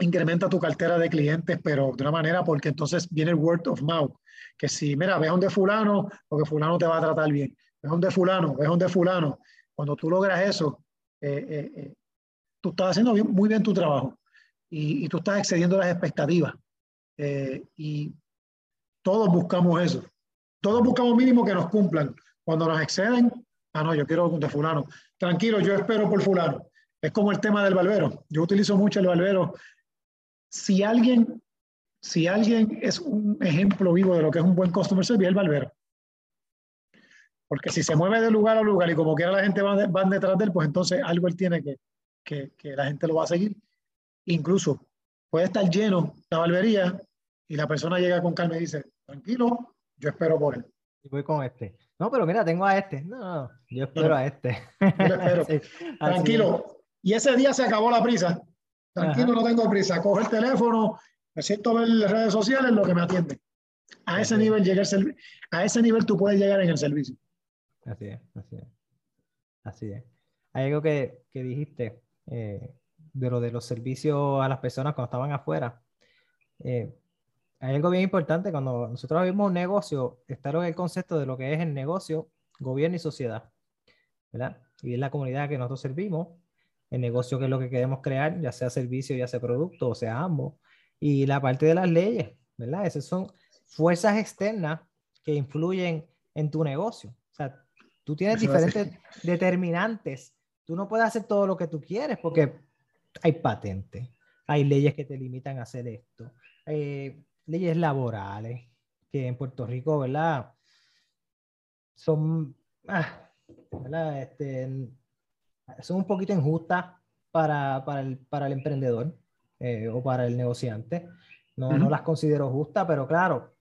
incrementa tu cartera de clientes, pero de una manera porque entonces viene el word of mouth. Que si, mira, ve donde fulano, porque fulano te va a tratar bien. Ve donde fulano, ve donde fulano. Cuando tú logras eso, eh, eh, eh, tú estás haciendo muy bien tu trabajo y, y, tú estás excediendo las expectativas. y todos buscamos eso. Todos buscamos mínimo que nos cumplan. Cuando nos exceden, Ah, no, yo quiero de fulano. Tranquilo, yo espero por fulano. Es como el tema del barbero. Yo utilizo mucho el barbero. Si alguien, si alguien es un ejemplo vivo de lo que es un buen customer service, es el barbero. Porque si se mueve de lugar a lugar y como quiera la gente va, van detrás de él, pues entonces algo él tiene que, que, que la gente lo va a seguir. Incluso puede estar lleno la barbería y la persona llega con calma y dice, tranquilo, yo espero por él. Y voy con este. No, pero mira, tengo a este. No, no yo espero a este. Yo espero. [LAUGHS] Tranquilo. Y ese día se acabó la prisa. Tranquilo, no tengo prisa. Coge el teléfono, me siento a ver las redes sociales, lo que me atiende. A ese nivel llega el a ese nivel tú puedes llegar en el servicio. Así es, así es. Así es. Hay algo que, que dijiste eh, de lo de los servicios a las personas cuando estaban afuera. Eh, hay algo bien importante cuando nosotros vimos un negocio, está el concepto de lo que es el negocio, gobierno y sociedad, ¿verdad? Y es la comunidad que nosotros servimos, el negocio que es lo que queremos crear, ya sea servicio, ya sea producto, o sea ambos, y la parte de las leyes, ¿verdad? Esas son fuerzas externas que influyen en tu negocio. O sea, tú tienes diferentes determinantes. Tú no puedes hacer todo lo que tú quieres porque hay patentes, hay leyes que te limitan a hacer esto. Eh, leyes laborales, que en Puerto Rico, ¿verdad? Son, ah, ¿verdad? Este, son un poquito injustas para, para, el, para el emprendedor eh, o para el negociante. No, no las considero justas, pero claro,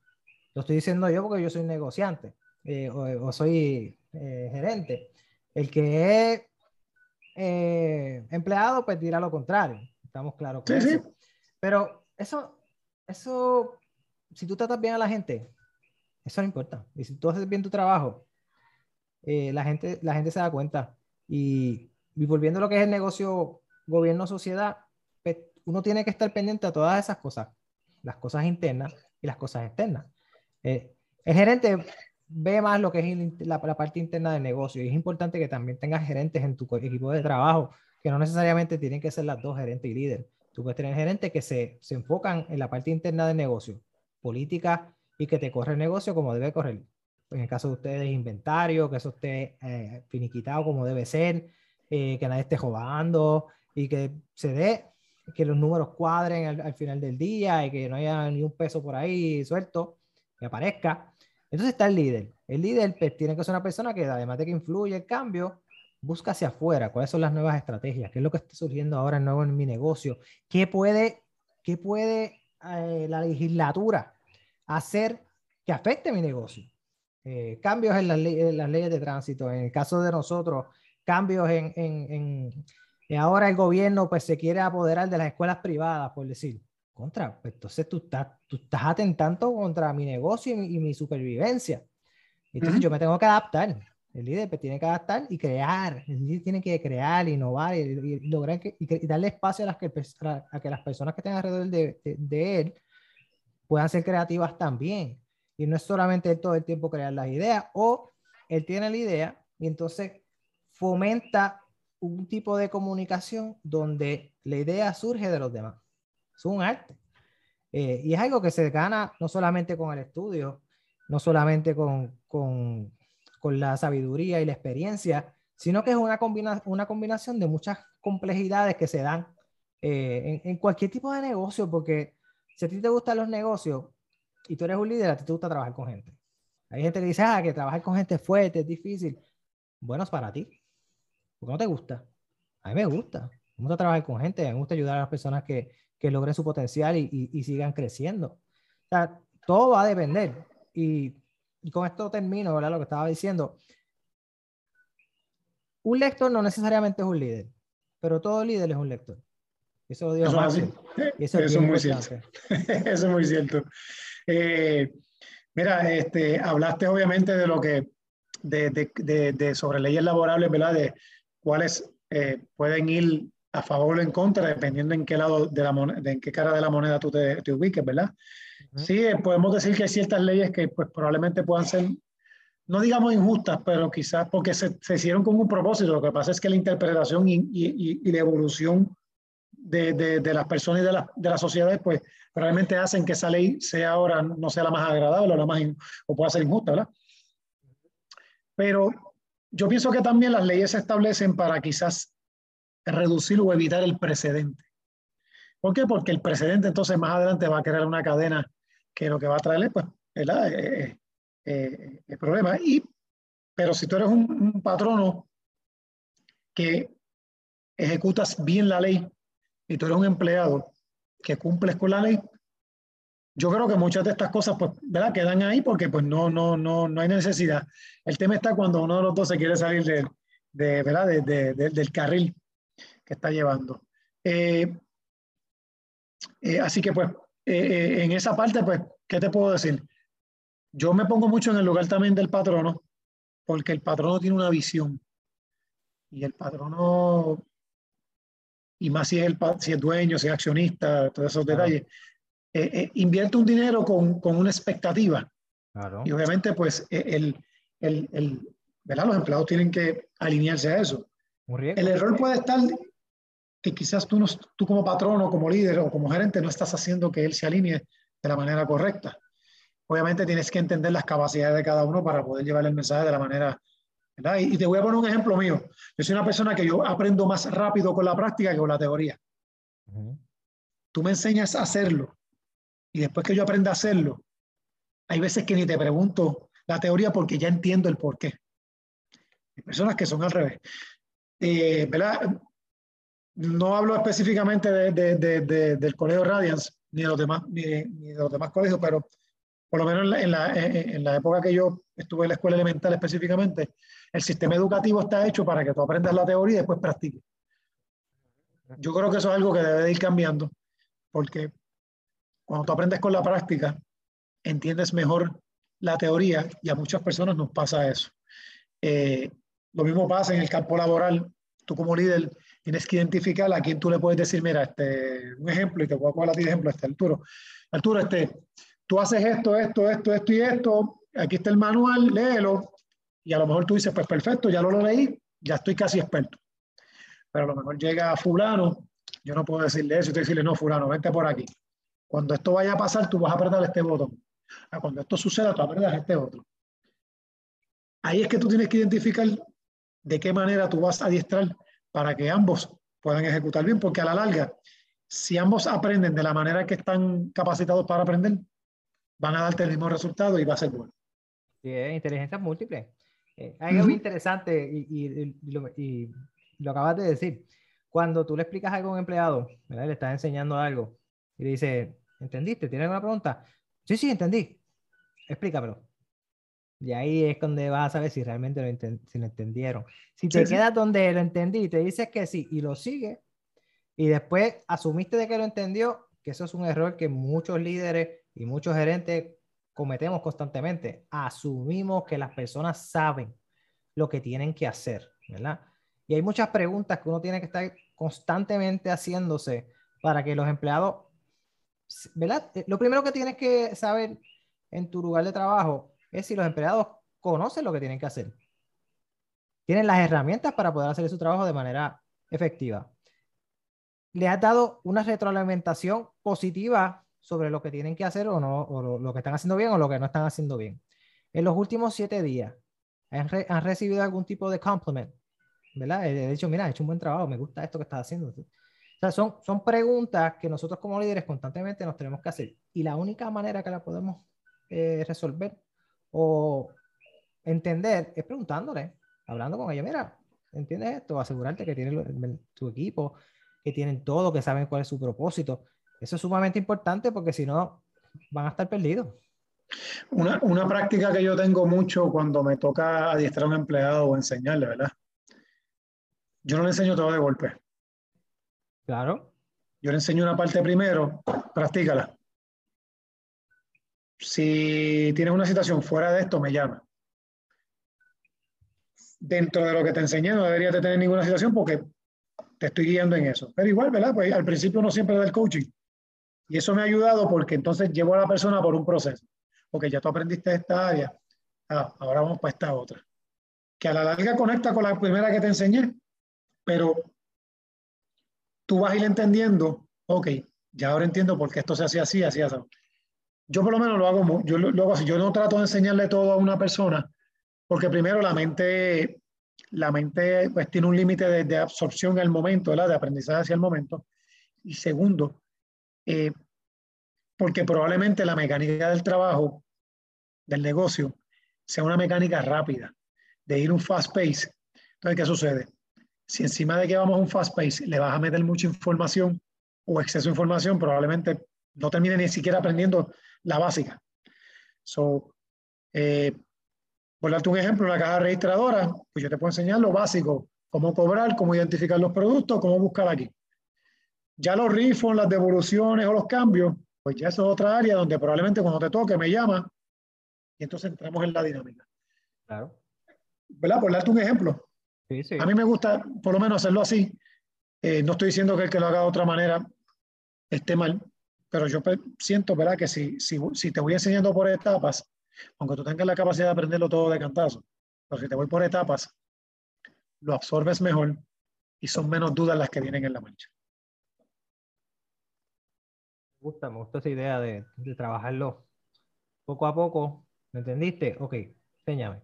lo estoy diciendo yo porque yo soy negociante eh, o, soy eh, gerente. El que es empleado, pues dirá lo contrario. Estamos claros con eso. Pero eso, eso, si tú tratas bien a la gente, eso no importa. Y si tú haces bien tu trabajo, la, gente, la gente se da cuenta. Y, y volviendo a lo que es el negocio gobierno-sociedad, pues, uno tiene que estar pendiente a todas esas cosas, las cosas internas y las cosas externas. Eh, el gerente ve más lo que es la, parte interna del negocio y es importante que también tengas gerentes en tu equipo de trabajo, que no necesariamente tienen que ser las dos, gerente y líder. Tú puedes tener gerentes que se, se enfocan en la parte interna del negocio, política y que te corre el negocio como debe correr. En el caso de ustedes, inventario, que eso esté eh, finiquitado como debe ser, eh, que nadie esté jugando y que se dé, que los números cuadren al, final del día y que no haya ni un peso por ahí suelto, que aparezca. Entonces está el líder. El líder pues, tiene que ser una persona que además de que influye el cambio, busca hacia afuera cuáles son las nuevas estrategias, qué es lo que está surgiendo ahora nuevo en mi negocio, qué puede, qué puede eh, la legislatura hacer que afecte mi negocio. Eh, cambios en las, en las, leyes de tránsito. En el caso de nosotros, cambios en, en, en, ahora el gobierno pues se quiere apoderar de las escuelas privadas, por decir. Contra, pues entonces tú estás, tú estás atentando contra mi negocio y mi, supervivencia. Entonces yo me tengo que adaptar. El líder pues, tiene que adaptar y crear. El líder tiene que crear, innovar y, lograr que, y, darle espacio a, las que, a, que las personas que estén alrededor de, de, de, él puedan ser creativas también. Y no es solamente todo el tiempo crear las ideas o él tiene la idea y entonces fomenta un tipo de comunicación donde la idea surge de los demás. Es un arte. Eh, y es algo que se gana no solamente con el estudio, no solamente con, con, con la sabiduría y la experiencia, sino que es una, combina una combinación de muchas complejidades que se dan eh, en, en, cualquier tipo de negocio, porque si a ti te gustan los negocios y tú eres un líder, a ti te gusta trabajar con gente. Hay gente que dice, ah, que trabajar con gente es fuerte, es difícil. Bueno, es para ti. Porque no te gusta. A mí me gusta. Me gusta trabajar con gente, me gusta ayudar a las personas que, que logren su potencial y, y, sigan creciendo. O sea, todo va a depender. Y, y, con esto termino, ¿verdad? Lo que estaba diciendo. Un lector no necesariamente es un líder, pero todo líder es un lector. Eso lo digo eso, eso, es, muy cierto. [LAUGHS] eso es muy cierto. Eh, mira, este, hablaste obviamente de lo que, de, de, de, de sobre leyes laborables, ¿verdad? De, cuáles eh, pueden ir a favor o en contra, dependiendo en qué lado de la moneda, en qué cara de la moneda tú te, te ubiques, ¿verdad? Sí, eh, podemos decir que hay ciertas leyes que pues, probablemente puedan ser, no digamos injustas, pero quizás porque se, se hicieron con un propósito. Lo que pasa es que la interpretación y, y, y la evolución de, de, de, las personas y de, la, de las sociedades, pues probablemente hacen que esa ley sea ahora no sea la más agradable o la más o pueda ser injusta, ¿verdad? Pero yo pienso que también las leyes se establecen para quizás reducir o evitar el precedente. ¿Por qué? Porque el precedente entonces más adelante va a crear una cadena que lo que va a traerle, pues, ¿verdad? Eh, eh, el problema. Y, pero si tú eres un, un patrono que ejecutas bien la ley y tú eres un empleado que cumples con la ley, yo creo que muchas de estas cosas, pues, ¿verdad? Quedan ahí porque, pues, no, no, no, no hay necesidad. El tema está cuando uno de los dos se quiere salir de, de ¿verdad? De, de, del carril que está llevando. Eh, eh, así que, pues, eh, en esa parte, pues, ¿qué te puedo decir? Yo me pongo mucho en el lugar también del patrono, porque el patrono tiene una visión. Y el patrono, y más si es, el, si es dueño, si es accionista, todos esos detalles, eh, eh, invierte un dinero con, con una expectativa. Claro. Y obviamente, pues, e, el, el, el, ¿verdad? los empleados tienen que alinearse a eso. El error puede estar que quizás tú, no, tú como patrón o como líder o como gerente no estás haciendo que él se alinee de la manera correcta. Obviamente tienes que entender las capacidades de cada uno para poder llevar el mensaje de la manera ¿verdad? Y, y, te voy a poner un ejemplo mío. Yo soy una persona que yo aprendo más rápido con la práctica que con la teoría. Uh -huh. Tú me enseñas a hacerlo y después que yo aprenda a hacerlo, hay veces que ni te pregunto la teoría porque ya entiendo el por qué. Hay personas que son al revés. Eh, ¿verdad? No hablo específicamente de, del Colegio Radiance ni de los demás, ni de, los demás colegios, pero por lo menos en la, en la, época que yo estuve en la escuela elemental específicamente, el sistema educativo está hecho para que tú aprendas la teoría y después practiques. Yo creo que eso es algo que debe de ir cambiando, porque cuando tú aprendes con la práctica, entiendes mejor la teoría y a muchas personas nos pasa eso. Eh, lo mismo pasa en el campo laboral. Tú como líder tienes que identificar a quién tú le puedes decir, mira, este, un ejemplo, y te voy a poner a ti de ejemplo, este, Arturo. Arturo, este, tú haces esto, esto, esto, esto y esto, aquí está el manual, léelo, y a lo mejor tú dices, pues perfecto, ya lo, lo leí, ya estoy casi experto. Pero a lo mejor llega fulano, yo no puedo decirle eso, y decirle, no, fulano, vente por aquí. Cuando esto vaya a pasar, tú vas a apretar este botón. Ah, cuando esto suceda, tú apretas este otro. Ahí es que tú tienes que identificar de qué manera tú vas a adiestrar para que ambos puedan ejecutar bien, porque a la larga, si ambos aprenden de la manera que están capacitados para aprender, van a darte el mismo resultado y va a ser bueno. Sí, inteligencia múltiple. Eh, hay algo interesante y, lo, acabas de decir. Cuando tú le explicas algo a un empleado, le estás enseñando algo y le dice, ¿entendiste? ¿Tienes alguna pregunta? Sí, sí, entendí. Explícamelo. Y ahí es donde vas a saber si realmente lo, si lo entendieron. Si te quedas donde lo entendí y te dices que sí y lo sigues, y después asumiste de que lo entendió, que eso es un error que muchos líderes y muchos gerentes cometemos constantemente. Asumimos que las personas saben lo que tienen que hacer, ¿verdad? Y hay muchas preguntas que uno tiene que estar constantemente haciéndose para que los empleados, ¿verdad? Eh, lo primero que tienes que saber en tu lugar de trabajo es si los empleados conocen lo que tienen que hacer. Tienen las herramientas para poder hacer su trabajo de manera efectiva. Le has dado una retroalimentación positiva sobre lo que tienen que hacer o no, o lo, que están haciendo bien o lo que no están haciendo bien. En los últimos siete días, ¿han, recibido algún tipo de compliment? ¿Verdad? He dicho, mira, he hecho un buen trabajo, me gusta esto que estás haciendo. Sea, son, son preguntas que nosotros como líderes constantemente nos tenemos que hacer. Y la única manera que la podemos eh, resolver o entender es preguntándole, hablando con ella, mira, ¿entiendes esto? Asegurarte que tiene tu equipo, que tienen todo, que saben cuál es su propósito. Eso es sumamente importante porque si no, van a estar perdidos. Una, una, práctica que yo tengo mucho cuando me toca adiestrar a un empleado o enseñarle, ¿verdad? Yo no le enseño todo de golpe. Claro. Yo le enseño una parte primero, practícala. Si tienes una situación fuera de esto, me llama. Dentro de lo que te enseñé no deberías de tener ninguna situación porque te estoy guiando en eso. Pero igual, ¿verdad? Pues al principio no siempre da el coaching. Y eso me ha ayudado porque entonces llevo a la persona por un proceso. Porque ya tú aprendiste esta área, ah, ahora vamos para esta otra. Que a la larga conecta con la primera que te enseñé, pero tú vas a ir entendiendo, ok, ya ahora entiendo por qué esto se hace así, así, así. Yo por lo menos lo hago, yo lo, así. Yo no trato de enseñarle todo a una persona, porque primero la mente, la mente pues, tiene un límite de, de, absorción el momento, ¿verdad? de aprendizaje hacia el momento. Y segundo, eh, porque probablemente la mecánica del trabajo, del negocio, sea una mecánica rápida, de ir un fast pace. Entonces, ¿qué sucede? Si encima de que vamos a un fast pace le vas a meter mucha información o exceso de información, probablemente no termine ni siquiera aprendiendo la básica. So, eh, por darte un ejemplo, la caja registradora, pues yo te puedo enseñar lo básico, cómo cobrar, cómo identificar los productos, cómo buscar aquí. Ya los refunds, las devoluciones o los cambios, pues ya eso es otra área donde probablemente cuando te toque me llama y entonces entramos en la dinámica. Claro. ¿Verdad? Por darte un ejemplo. Sí, sí. A mí me gusta por lo menos hacerlo así. Eh, no estoy diciendo que el que lo haga de otra manera esté mal, pero yo siento, ¿verdad? Que si, si, si te voy enseñando por etapas, aunque tú tengas la capacidad de aprenderlo todo de cantazo, pero si te voy por etapas, lo absorbes mejor y son menos dudas las que vienen en la mancha gusta, me gusta esa idea de, trabajarlo poco a poco. ¿Me entendiste? Ok, enséñame.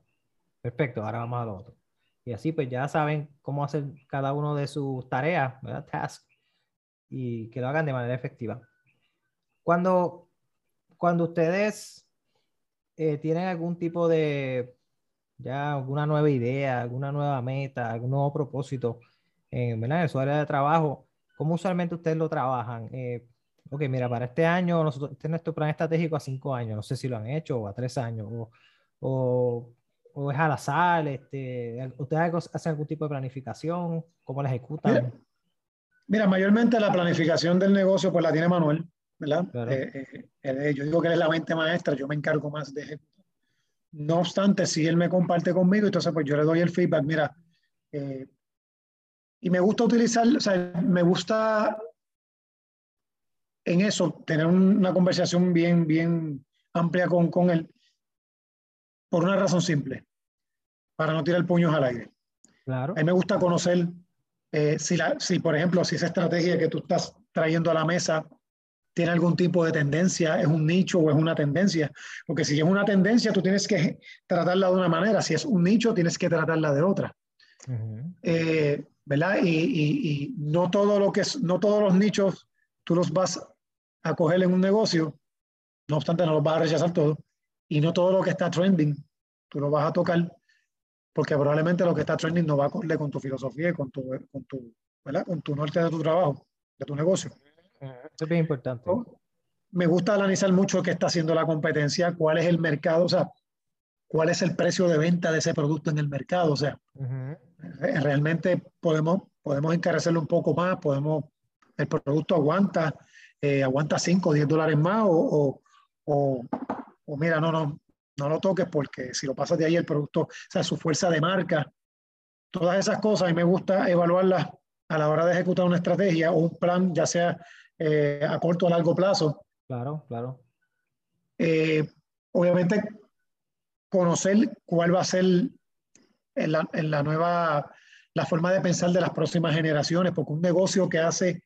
Perfecto, ahora vamos a lo otro. Y así pues ya saben cómo hacer cada uno de sus tareas, ¿verdad? [LAUGHS] Tasks, y que lo hagan de manera efectiva. Cuando, cuando ustedes eh, tienen algún tipo de, ya alguna nueva idea, alguna nueva meta, algún nuevo propósito ¿verdad? en su área de trabajo, ¿cómo usualmente ustedes lo trabajan? Eh, ok, mira, para este año, este es nuestro plan estratégico a cinco años, no sé si lo han hecho, o a tres años, o, o es al azar, este, ¿ustedes hacen algún tipo de planificación? ¿Cómo la ejecutan? Mira, mayormente la planificación del negocio pues la tiene Manuel, ¿verdad? Eh, eh, yo digo que él es la mente maestra, yo me encargo más de ejecutar. No obstante, si él me comparte conmigo, entonces pues yo le doy el feedback, mira, eh, y me gusta utilizar, o sea, me gusta en eso, tener una conversación bien, bien amplia con, con él, por una razón simple, para no tirar puños al aire. Claro. A mí me gusta conocer eh, si, la, si, por ejemplo, si esa estrategia que tú estás trayendo a la mesa tiene algún tipo de tendencia, es un nicho o es una tendencia. Porque si es una tendencia, tú tienes que tratarla de una manera. Si es un nicho, tienes que tratarla de otra. Eh, ¿Verdad? Y, y, y, no todo lo que es, no todos los nichos tú los vas a coger en un negocio, no obstante no los vas a rechazar todo, y no todo lo que está trending tú lo vas a tocar, porque probablemente lo que está trending no va a correr con tu filosofía y con tu, con tu, ¿verdad? con tu norte de tu trabajo, de tu negocio. Eso es bien importante. Me gusta analizar mucho qué está haciendo la competencia, cuál es el mercado, o sea, cuál es el precio de venta de ese producto en el mercado. O sea, realmente podemos, podemos encarecerlo un poco más, podemos, el producto aguanta, eh, aguanta 5 o 10 dólares más o, o, o, mira, no, no, no lo toques porque si lo pasas de ahí el producto, o sea, su fuerza de marca, todas esas cosas, y me gusta evaluarlas a la hora de ejecutar una estrategia o un plan, ya sea eh, a corto o a largo plazo. Claro, claro. Eh, obviamente, conocer cuál va a ser en la, en la, nueva, la forma de pensar de las próximas generaciones, porque un negocio que hace,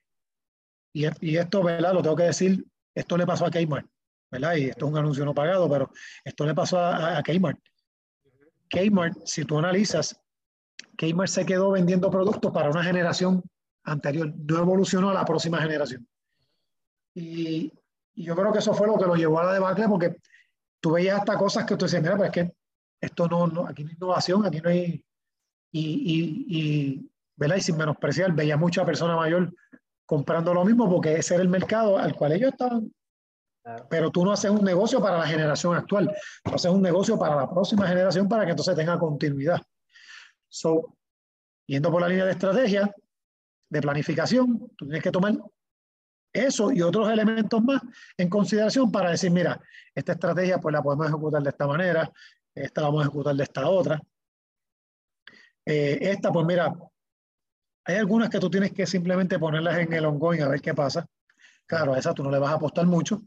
y, y esto, ¿verdad? Lo tengo que decir, esto le pasó a Kmart, ¿verdad? Y esto es un anuncio no pagado, pero esto le pasó a, a Kmart. Kmart, si tú analizas, Kmart se quedó vendiendo productos para una generación anterior, no evolucionó a la próxima generación. Y, y, yo creo que eso fue lo que lo llevó a la debacle, porque tú veías hasta cosas que tú decías, mira, pues es que esto no, no aquí no hay innovación, aquí no hay... Y, y, y, ¿verdad? y sin menospreciar, veía mucha persona mayor comprando lo mismo porque ese era el mercado al cual ellos estaban. Pero tú no haces un negocio para la generación actual, tú haces un negocio para la próxima generación para que entonces tenga continuidad. So, yendo por la línea de estrategia, de planificación, tú tienes que tomar eso y otros elementos más en consideración para decir, mira, esta estrategia pues la podemos ejecutar de esta manera, esta la vamos a ejecutar de esta otra. Eh, esta, pues mira, hay algunas que tú tienes que simplemente ponerlas en el ongoing a ver qué pasa. Claro, a esa tú no le vas a apostar mucho,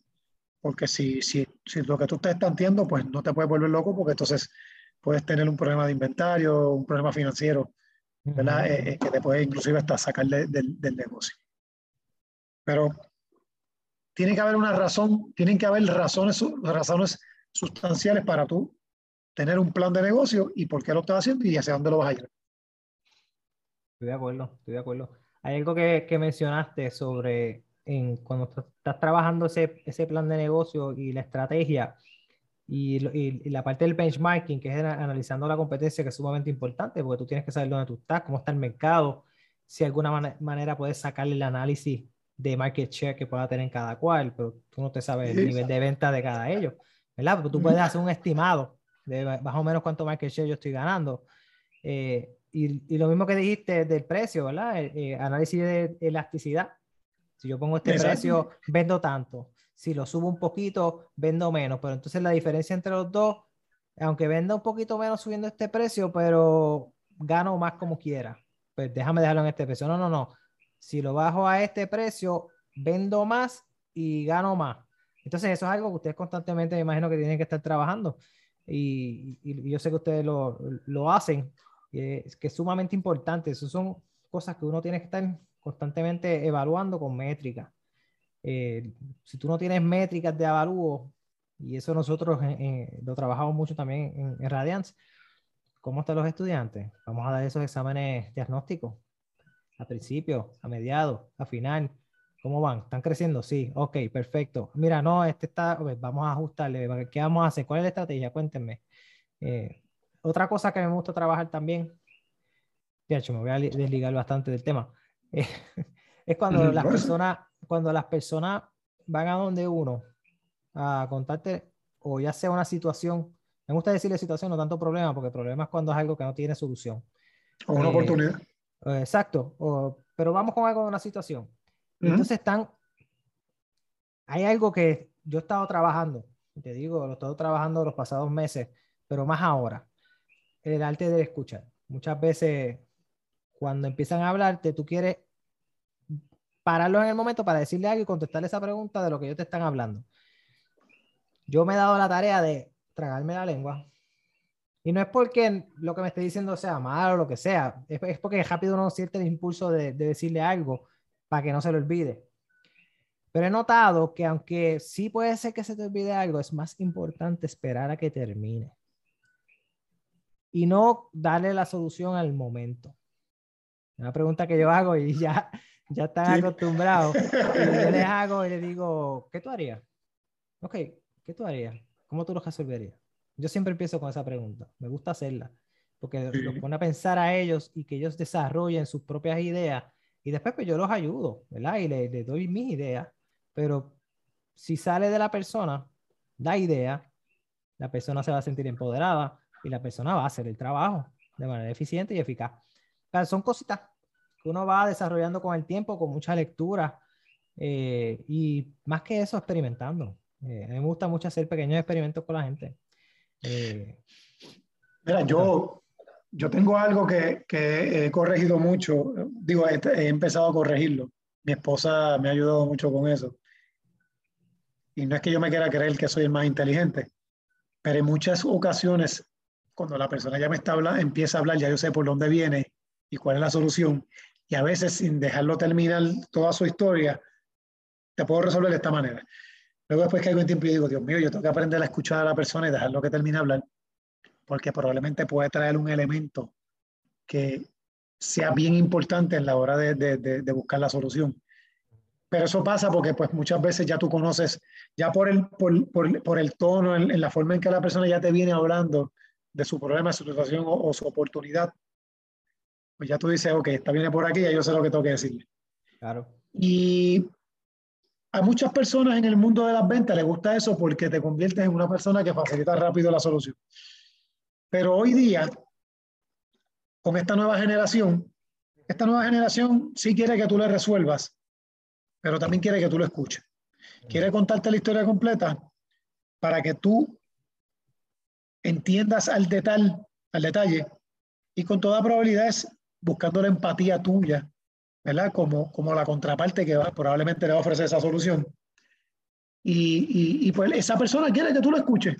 porque si, si, si lo que tú estás estanteando, pues no te puedes volver loco, porque entonces puedes tener un problema de inventario, un problema financiero, ¿verdad? Uh -huh. eh, que te puede inclusive hasta sacar de, de, del negocio. Pero tiene que haber una razón, tienen que haber razones, razones sustanciales para tú tener un plan de negocio y por qué lo estás haciendo y hacia dónde lo vas a ir. Estoy de acuerdo, estoy de acuerdo. Hay algo que, que mencionaste sobre en, cuando estás trabajando ese, ese plan de negocio y la estrategia y, y, y, la parte del benchmarking, que es analizando la competencia, que es sumamente importante porque tú tienes que saber dónde tú estás, cómo está el mercado, si de alguna man manera puedes sacarle el análisis de market share que pueda tener cada cual, pero tú no te sabes el nivel de venta de cada ellos, ¿verdad? Porque tú puedes hacer un estimado de más o menos cuánto market share yo estoy ganando. Eh, y, y, lo mismo que dijiste del precio, ¿verdad? Eh, eh, análisis de elasticidad. Si yo pongo este Exacto. precio, vendo tanto. Si lo subo un poquito, vendo menos. Pero entonces la diferencia entre los dos, aunque venda un poquito menos subiendo este precio, pero gano más como quiera. Pues déjame dejarlo en este precio. No, no, no si lo bajo a este precio, vendo más y gano más. Entonces, eso es algo que ustedes constantemente me imagino que tienen que estar trabajando. Y, y, y yo sé que ustedes lo, lo hacen, que es, que es sumamente importante. Eso son cosas que uno tiene que estar constantemente evaluando con métricas. Eh, si tú no tienes métricas de avalúo, y eso nosotros eh, eh, lo trabajamos mucho también en, en Radiance, ¿cómo están los estudiantes? Vamos a dar esos exámenes diagnósticos a principio, a mediados, a final, ¿Cómo van? ¿Están creciendo? Sí, ok, perfecto. Mira, no, este está, vamos a ajustarle, ¿qué vamos a hacer? ¿Cuál es la estrategia? Cuéntenme. Eh, otra cosa que me gusta trabajar también, de hecho, me voy a desligar bastante del tema, [LAUGHS] es cuando las personas, cuando las personas van a donde uno a contarte, o ya sea una situación, me gusta decirle situación, no tanto problema, porque problema es cuando es algo que no tiene solución. O una eh, oportunidad. Exacto, pero vamos con algo de una situación. Entonces están, hay algo que yo he estado trabajando, te digo, lo he estado trabajando los pasados meses, pero más ahora, el arte de escuchar. Muchas veces cuando empiezan a hablarte, tú quieres pararlo en el momento para decirle algo y contestarle esa pregunta de lo que ellos te están hablando. Yo me he dado la tarea de tragarme la lengua. Y no es porque lo que me esté diciendo sea malo o lo que sea, es, porque rápido uno siente el impulso de decirle algo para que no se lo olvide. Pero he notado que aunque sí puede ser que se te olvide algo, es más importante esperar a que termine. Y no darle la solución al momento. Una pregunta que yo hago y ya, ya están acostumbrados. Y yo les [LAUGHS] hago y les digo, ¿qué tú harías? Ok, ¿qué tú harías? ¿Cómo tú lo resolverías? Yo siempre empiezo con esa pregunta. Me gusta hacerla. Porque los pone a pensar a ellos y que ellos desarrollen sus propias ideas y después pues yo los ayudo, ¿verdad? Y les le doy mis ideas, pero si sale de la persona, da idea, la persona se va a sentir empoderada y la persona va a hacer el trabajo de manera eficiente y eficaz. Son cositas que uno va desarrollando con el tiempo, con mucha lectura eh, y más que eso, experimentando. Eh, a mí me gusta mucho hacer pequeños experimentos con la gente. Eh, Mira, yo, yo tengo algo que, que, he corregido mucho, digo, he, empezado a corregirlo. Mi esposa me ha ayudado mucho con eso. Y no es que yo me quiera creer que soy el más inteligente, pero en muchas ocasiones, cuando la persona ya me está hablando, empieza a hablar, ya yo sé por dónde viene y cuál es la solución. Y a veces, sin dejarlo terminar toda su historia, te puedo resolver de esta manera. Luego, después que hay un tiempo, y digo, Dios mío, yo tengo que aprender a escuchar a la persona y dejarlo que termine hablar porque probablemente puede traer un elemento que sea bien importante en la hora de, de, de, buscar la solución. Pero eso pasa porque pues muchas veces ya tú conoces, ya por el, por, por, por el tono, en, la forma en que la persona ya te viene hablando de su problema, su situación o, su oportunidad, pues ya tú dices, ok, está viene por aquí, ya yo sé lo que tengo que decirle. Claro. Y a muchas personas en el mundo de las ventas les gusta eso porque te conviertes en una persona que facilita rápido la solución. Pero hoy día, con esta nueva generación, esta nueva generación sí quiere que tú le resuelvas, pero también quiere que tú lo escuches. Quiere contarte la historia completa para que tú entiendas al detalle, al detalle y con toda probabilidad es buscando la empatía tuya, ¿verdad? Como, como la contraparte que va, probablemente le va a ofrecer esa solución. Y, y, y pues esa persona quiere que tú lo escuches.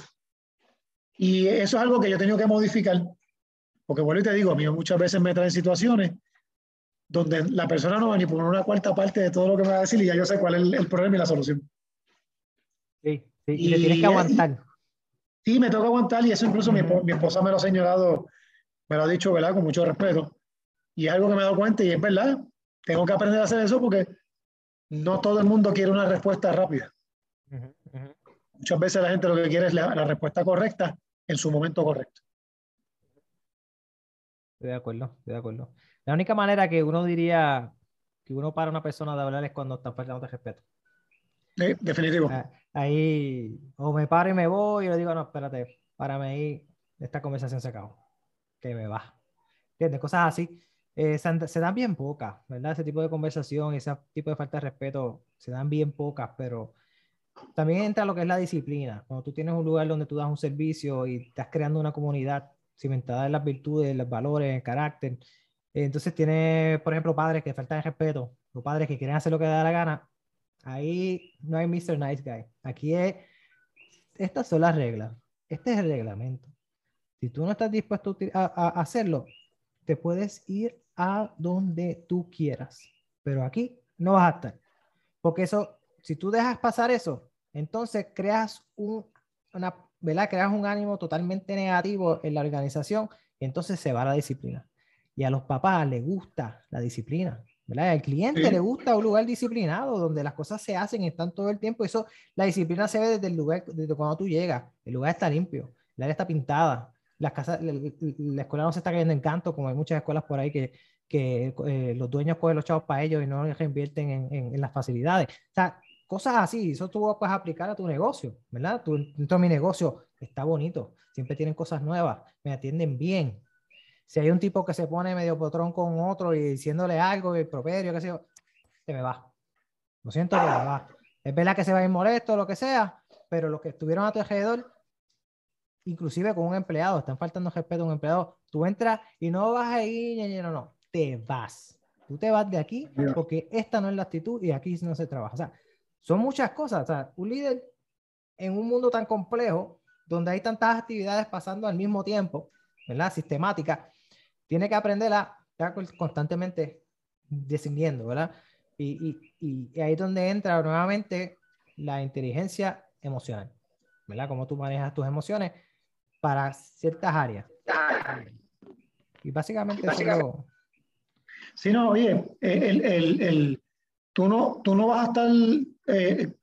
Y eso es algo que yo he tenido que modificar, porque bueno, y te digo, a mí muchas veces me traen situaciones donde la persona no va ni por una cuarta parte de todo lo que me va a decir y ya yo sé cuál es el, problema y la solución. Sí, sí, y, le tienes que aguantar. Sí, me toca aguantar y eso incluso mi, mi, esposa me lo ha señalado, me lo ha dicho, ¿verdad? Con mucho respeto. Y es algo que me he dado cuenta y es verdad, tengo que aprender a hacer eso porque no todo el mundo quiere una respuesta rápida. Muchas veces la gente lo que quiere es la, la respuesta correcta en su momento correcto. Estoy de acuerdo, estoy de acuerdo. La única manera que uno diría que uno para una persona de hablar es cuando está faltando de respeto. Sí, definitivo. Ah, ahí, o me paro y me voy y le digo, no, espérate, párame ahí, esta conversación se acabó. Que me va. ¿Entiendes? Cosas así. Eh, se, dan bien pocas, ¿verdad? Ese tipo de conversación, ese tipo de falta de respeto, se dan bien pocas, pero también entra lo que es la disciplina. Cuando tú tienes un lugar donde tú das un servicio y estás creando una comunidad cimentada en las virtudes, los valores, el carácter, entonces tienes, por ejemplo, padres que faltan el respeto, o padres que quieren hacer lo que da la gana, ahí no hay Mr. Nice Guy. Aquí es, estas son las reglas, este es el reglamento. Si tú no estás dispuesto a, a hacerlo, te puedes ir a donde tú quieras, pero aquí no vas a estar, porque eso si tú dejas pasar eso, entonces creas un, una, ¿verdad? creas un ánimo totalmente negativo en la organización y entonces se va la disciplina. Y a los papás les gusta la disciplina. ¿verdad? Al cliente le gusta un lugar disciplinado donde las cosas se hacen están todo el tiempo. Eso, la disciplina se ve desde el lugar, desde cuando tú llegas. El lugar está limpio, el área está pintada, las casas, la, escuela no se está cayendo en canto, como hay muchas escuelas por ahí que, que eh, los dueños cogen los chavos para ellos y no reinvierten en, en, en, las facilidades. O sea, cosas así, eso tú puedes aplicar a tu negocio, ¿verdad? Tú, dentro de mi negocio está bonito, siempre tienen cosas nuevas, me atienden bien, si hay un tipo que se pone medio potrón con otro y diciéndole algo, el properio, qué sé yo, se me va. Lo siento, que me va. Es verdad que se va a ir molesto, lo que sea, pero los que estuvieron a tu alrededor, inclusive con un empleado, están faltando respeto a un empleado, tú entras y no vas a ir, no, no, te vas. Tú te vas de aquí porque esta no es la actitud y aquí no se trabaja. O sea, son muchas cosas. O sea, un líder en un mundo tan complejo, donde hay tantas actividades pasando al mismo tiempo, ¿verdad? Sistemática, tiene que aprender a estar constantemente descendiendo, ¿verdad? Y, y, y, ahí es donde entra nuevamente la inteligencia emocional, ¿verdad? Cómo tú manejas tus emociones para ciertas áreas. Y básicamente, eso Sí, no, oye, el, el, el, tú, no, tú no vas a estar, eh,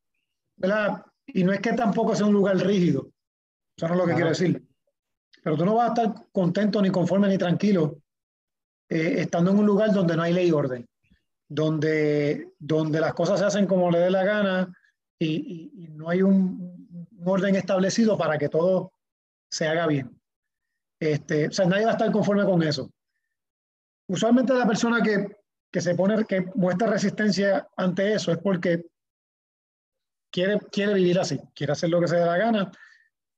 ¿verdad? Y no es que tampoco sea un lugar rígido, eso no es lo que quiero decir. Pero tú no vas a estar contento, ni conforme, ni tranquilo eh, estando en un lugar donde no hay ley y orden, donde, donde las cosas se hacen como le dé la gana y, no hay un, orden establecido para que todo se haga bien. Este, o sea, nadie va a estar conforme con eso. Usualmente la persona que, que se pone, que muestra resistencia ante eso es porque quiere, quiere vivir así, quiere hacer lo que se dé la gana,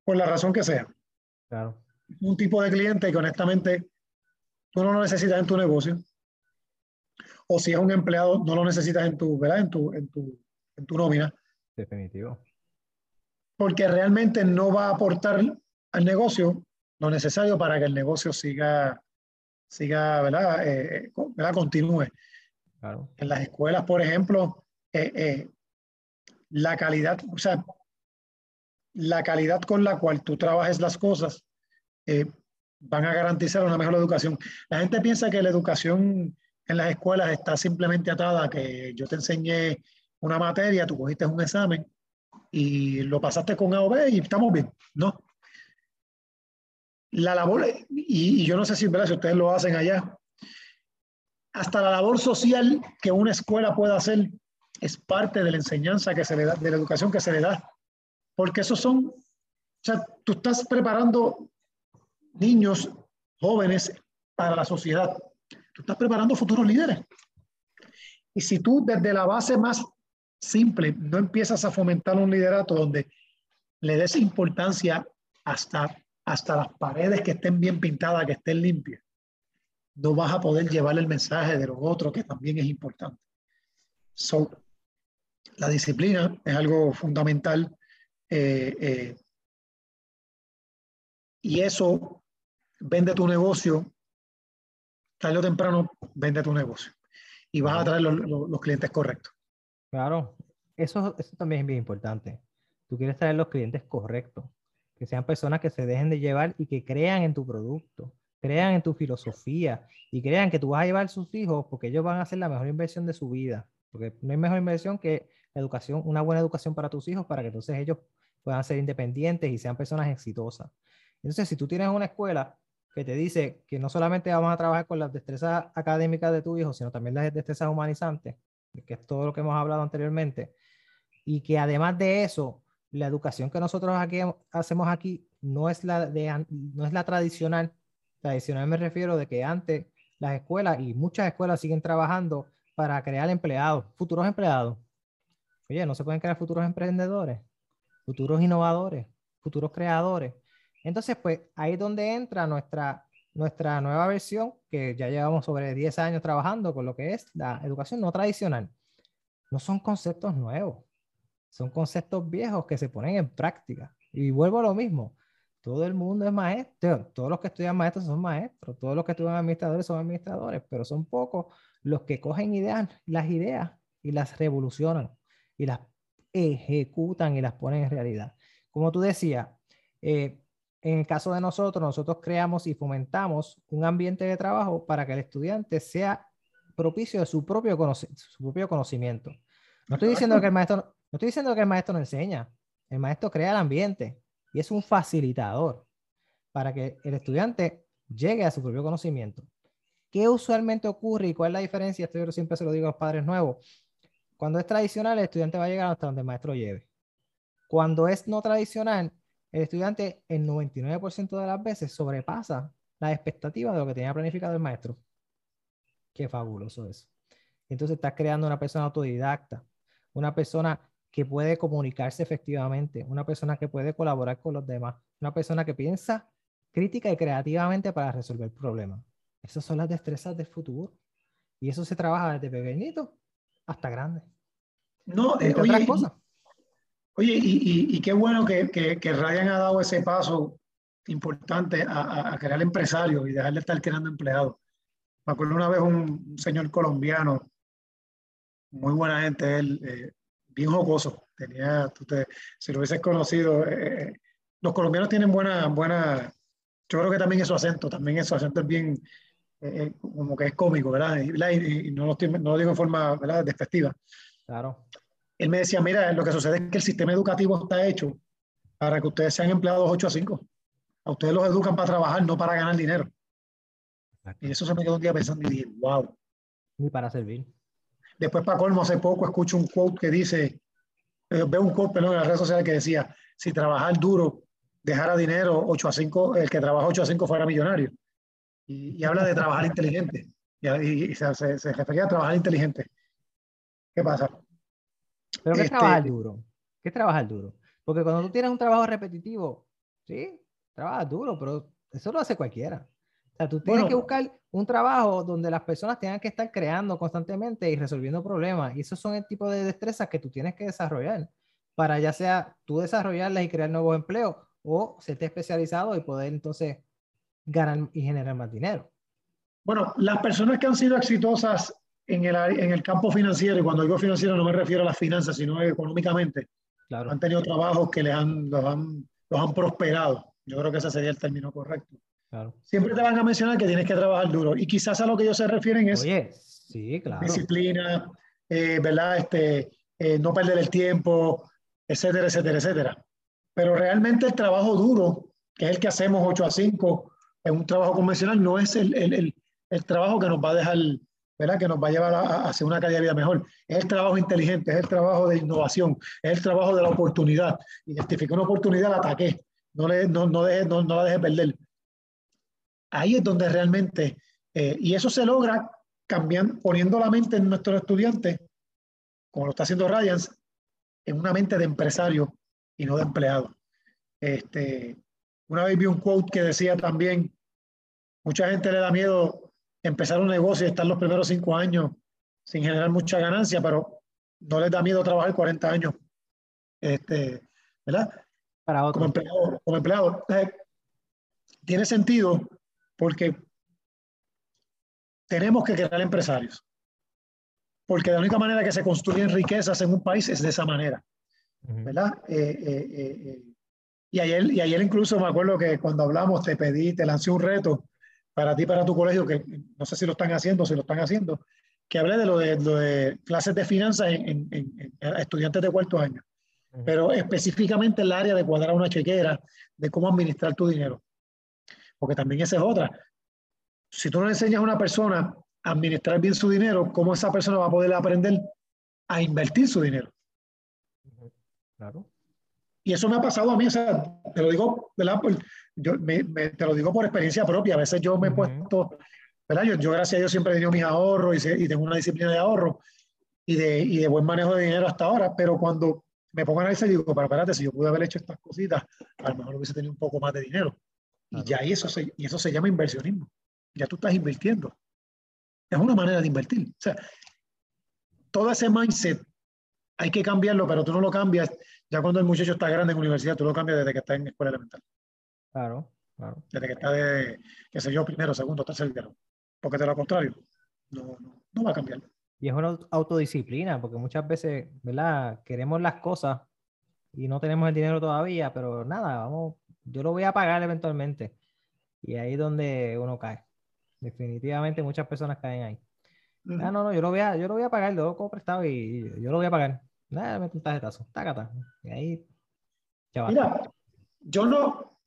por la razón que sea. Claro. Un tipo de cliente que honestamente tú no lo necesitas en tu negocio. O si es un empleado, no lo necesitas en tu, ¿verdad? En tu, en tu, en tu nómina. Definitivo. Porque realmente no va a aportar al negocio lo necesario para que el negocio siga, siga ¿verdad? Eh, ¿verdad? Continúe. Claro. En las escuelas, por ejemplo, eh, eh, la calidad, o sea, la calidad con la cual tú trabajes las cosas eh, van a garantizar una mejor educación. La gente piensa que la educación en las escuelas está simplemente atada a que yo te enseñé una materia, tú cogiste un examen y lo pasaste con A o B y estamos bien. No. La labor, y, yo no sé si, si ustedes lo hacen allá, hasta la labor social que una escuela pueda hacer es parte de la enseñanza que se le da, de la educación que se le da. Porque esos son, o sea, tú estás preparando niños, jóvenes para la sociedad. Tú estás preparando futuros líderes. Y si tú desde la base más simple no empiezas a fomentar un liderato donde le des importancia hasta, hasta las paredes que estén bien pintadas, que estén limpias, no vas a poder llevar el mensaje de lo otro que también es importante. So, la disciplina es algo fundamental eh, eh, y eso vende tu negocio, tarde o temprano vende tu negocio y vas a traer los, clientes correctos. Claro, eso, eso también es bien importante. Tú quieres traer los clientes correctos, que sean personas que se dejen de llevar y que crean en tu producto, crean en tu filosofía y crean que tú vas a llevar a sus hijos porque ellos van a hacer la mejor inversión de su vida. Porque no hay mejor inversión que educación, una buena educación para tus hijos para que entonces ellos puedan ser independientes y sean personas exitosas. Entonces, si tú tienes una escuela que te dice que no solamente vamos a trabajar con las destrezas académicas de tu hijo, sino también las destrezas humanizantes, que es todo lo que hemos hablado anteriormente, y que además de eso, la educación que nosotros hacemos aquí no es la, no es la tradicional. Tradicional me refiero de que antes las escuelas y muchas escuelas siguen trabajando para crear empleados, futuros empleados. Oye, no se pueden crear futuros emprendedores, futuros innovadores, futuros creadores. Entonces, pues ahí es donde entra nuestra, nuestra nueva versión, que ya llevamos sobre 10 años trabajando con lo que es la educación no tradicional. No son conceptos nuevos, son conceptos viejos que se ponen en práctica. Y vuelvo a lo mismo, todo el mundo es maestro, todos los que estudian maestros son maestros, todos los que estudian administradores son administradores, pero son pocos los que cogen ideas, las ideas y las revolucionan y las ejecutan y las ponen en realidad. Como tú decías, eh, en el caso de nosotros, nosotros creamos y fomentamos un ambiente de trabajo para que el estudiante sea propicio de su propio, su propio conocimiento. No estoy, diciendo que el maestro, no estoy diciendo que el maestro no enseña, el maestro crea el ambiente y es un facilitador para que el estudiante llegue a su propio conocimiento. ¿Qué usualmente ocurre y cuál es la diferencia? Esto yo siempre se lo digo a los padres nuevos. Cuando es tradicional, el estudiante va a llegar hasta donde el maestro lleve. Cuando es no tradicional, el estudiante el 99% de las veces sobrepasa la expectativa de lo que tenía planificado el maestro. Qué fabuloso eso. Entonces estás creando una persona autodidacta, una persona que puede comunicarse efectivamente, una persona que puede colaborar con los demás, una persona que piensa crítica y creativamente para resolver problemas. Esas son las destrezas del futuro. Y eso se trabaja desde pequeñito hasta grande. No, eh, oye, cosas. Oye, y, qué bueno que, que, Ryan ha dado ese paso importante a, crear empresarios y dejar de estar creando empleados. Me acuerdo una vez un, señor colombiano, muy buena gente, él, eh, bien jocoso. Tenía, tú si lo hubieses conocido, eh, los colombianos tienen buena, buena, yo creo que también es su acento, también es su acento es bien, como que es cómico, ¿verdad? Y, no, lo, no, lo, digo en forma ¿verdad? despectiva. Claro él me decía, mira, lo que sucede es que el sistema educativo está hecho para que ustedes sean empleados 8 a 5. A ustedes los educan para trabajar, no para ganar dinero. Y eso se me quedó un día pensando y dije, wow. Ni para servir. Después, para colmo, hace poco escucho un quote que dice, eh, veo un quote perdón, en las redes sociales que decía, si trabajar duro dejara dinero 8 a 5, el que trabaja 8 a 5 fuera millonario. Y, habla de trabajar inteligente. Y, se, se, se refería a trabajar inteligente. ¿Qué pasa? Pero ¿qué es trabajar este, duro? ¿Qué es trabajar duro? Porque cuando tú tienes un trabajo repetitivo, sí, trabajas duro, pero eso lo hace cualquiera. O sea, tú tienes que buscar un trabajo donde las personas tengan que estar creando constantemente y resolviendo problemas. Y esos son el tipo de destrezas que tú tienes que desarrollar para ya sea tú desarrollarlas y crear nuevos empleos o serte especializado y poder entonces ganar y generar más dinero. Bueno, las personas que han sido exitosas en el, en el campo financiero, y cuando digo financiero no me refiero a las finanzas, sino económicamente, claro. han tenido trabajos que les han, los, han, los han prosperado. Yo creo que ese sería el término correcto. Claro. Siempre te van a mencionar que tienes que trabajar duro. Y quizás a lo que ellos se refieren es sí, claro. disciplina, eh, ¿verdad? Este, eh, no perder el tiempo, etcétera, etcétera, etcétera. Pero realmente el trabajo duro, que es el que hacemos 8 a 5, en un trabajo convencional, no es el, el, el, el trabajo que nos va a dejar ¿verdad? que nos va a llevar a, hacia una calidad de vida mejor. Es el trabajo inteligente, es el trabajo de innovación, es el trabajo de la oportunidad. Identifique una oportunidad, la ataque, no, le, no, no, deje, no, no la deje perder. Ahí es donde realmente, eh, y eso se logra cambiando, poniendo la mente en nuestros estudiantes, como lo está haciendo Ryans, en una mente de empresario y no de empleado. Este, una vez vi un quote que decía también, mucha gente le da miedo empezar un negocio y estar los primeros cinco años sin generar mucha ganancia, pero no les da miedo trabajar 40 años, este, ¿verdad? Para Como empleado. Como empleado. tiene sentido porque tenemos que crear empresarios. Porque la única manera que se construyen riquezas en un país es de esa manera. ¿Verdad? Eh, eh, eh, y, ayer, y ayer incluso me acuerdo que cuando hablamos te pedí, te lancé un reto para ti, para tu colegio, que no sé si lo están haciendo, si lo están haciendo, que hablé de lo de, lo de clases de finanzas en, estudiantes de cuarto año, pero específicamente en el área de cuadrar una chequera, de cómo administrar tu dinero. Porque también esa es otra. Si tú no enseñas a una persona a administrar bien su dinero, ¿cómo esa persona va a poder aprender a invertir su dinero? Claro. Y eso me ha pasado a mí, o sea, te lo digo, ¿verdad? yo me, te lo digo por experiencia propia, a veces yo me he puesto, ¿verdad? Yo, yo, gracias a Dios siempre he tenido mis ahorros y, y tengo una disciplina de ahorro y de, y de, buen manejo de dinero hasta ahora, pero cuando me pongo a analizar digo, pero espérate, si yo pude haber hecho estas cositas, a lo mejor hubiese tenido un poco más de dinero. Y ya eso, se, y eso se llama inversionismo. Ya tú estás invirtiendo. Es una manera de invertir. O sea, todo ese mindset hay que cambiarlo, pero tú no lo cambias ya cuando el muchacho está grande en universidad, tú lo cambias desde que está en escuela elemental. Claro, claro. Desde que está de, qué sé yo, primero, segundo, tercer grado. Porque de lo contrario, no, no, va a cambiar. Y es una autodisciplina, porque muchas veces, ¿verdad? Queremos las cosas y no tenemos el dinero todavía, pero nada, vamos, yo lo voy a pagar eventualmente. Y ahí es donde uno cae. Definitivamente muchas personas caen ahí. Ah, no, no, yo lo voy a, yo lo voy a pagar, lo como prestado y yo lo voy a pagar. Nada, me un tarjetazo, tácata. Y ahí, Mira, yo no,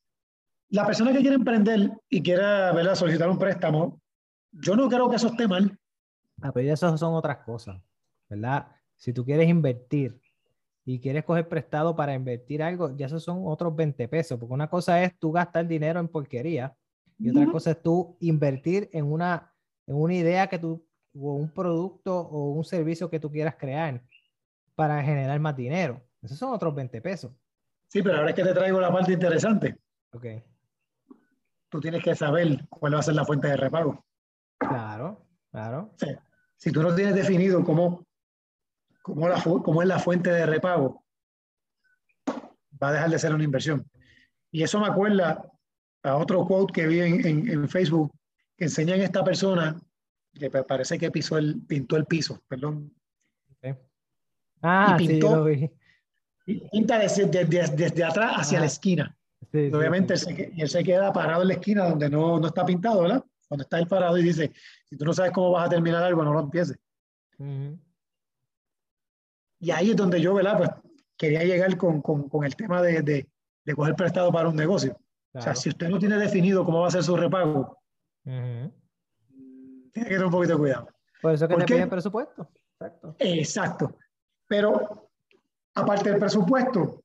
la persona que quiere emprender y quiera ¿verdad? solicitar un préstamo, yo no creo que eso esté mal. Ah, pero eso son otras cosas, ¿verdad? Si tú quieres invertir y quieres coger prestado para invertir algo, ya esos son otros 20 pesos, porque una cosa es tú gastar dinero en porquería y otra cosa es tú invertir en una, en una idea que tú, o un producto o un servicio que tú quieras crear para generar más dinero. Esos son otros 20 pesos. Sí, pero ahora es que te traigo la parte interesante. Ok. Tú tienes que saber cuál va a ser la fuente de repago. Claro, claro. si tú no tienes definido cómo, cómo, la, cómo es la fuente de repago, va a dejar de ser una inversión. Y eso me acuerda a otro quote que vi en, en, Facebook que enseñan a esta persona que parece que pisó el, pintó el piso, perdón. Ah, sí, lo vi. pinta desde, desde, atrás hacia la esquina. Obviamente Él, se, queda parado en la esquina donde no, no está pintado, ¿verdad? Cuando está ahí parado y dice, si tú no sabes cómo vas a terminar algo, no lo empieces. Y ahí es donde yo, ¿verdad? Pues quería llegar con, con, con el tema de, de, de, coger prestado para un negocio. O sea, si usted no tiene definido cómo va a ser su repago, tiene que tener un poquito de cuidado. Por eso que te piden presupuesto. Exacto. Exacto. Pero aparte del presupuesto,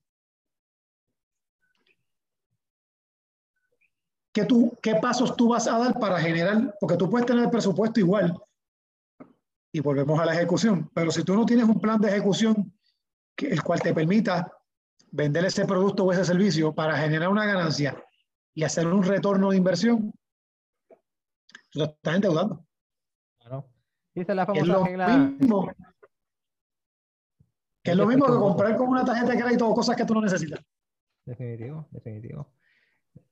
¿qué, tú, ¿qué pasos tú vas a dar para generar? Porque tú puedes tener el presupuesto igual y volvemos a la ejecución, pero si tú no tienes un plan de ejecución que, el cual te permita vender ese producto o ese servicio para generar una ganancia y hacer un retorno de inversión, tú estás endeudando. Claro. Dice la famosa regla. Que es lo mismo que comprar con una tarjeta de crédito cosas que tú no necesitas. Definitivo, definitivo.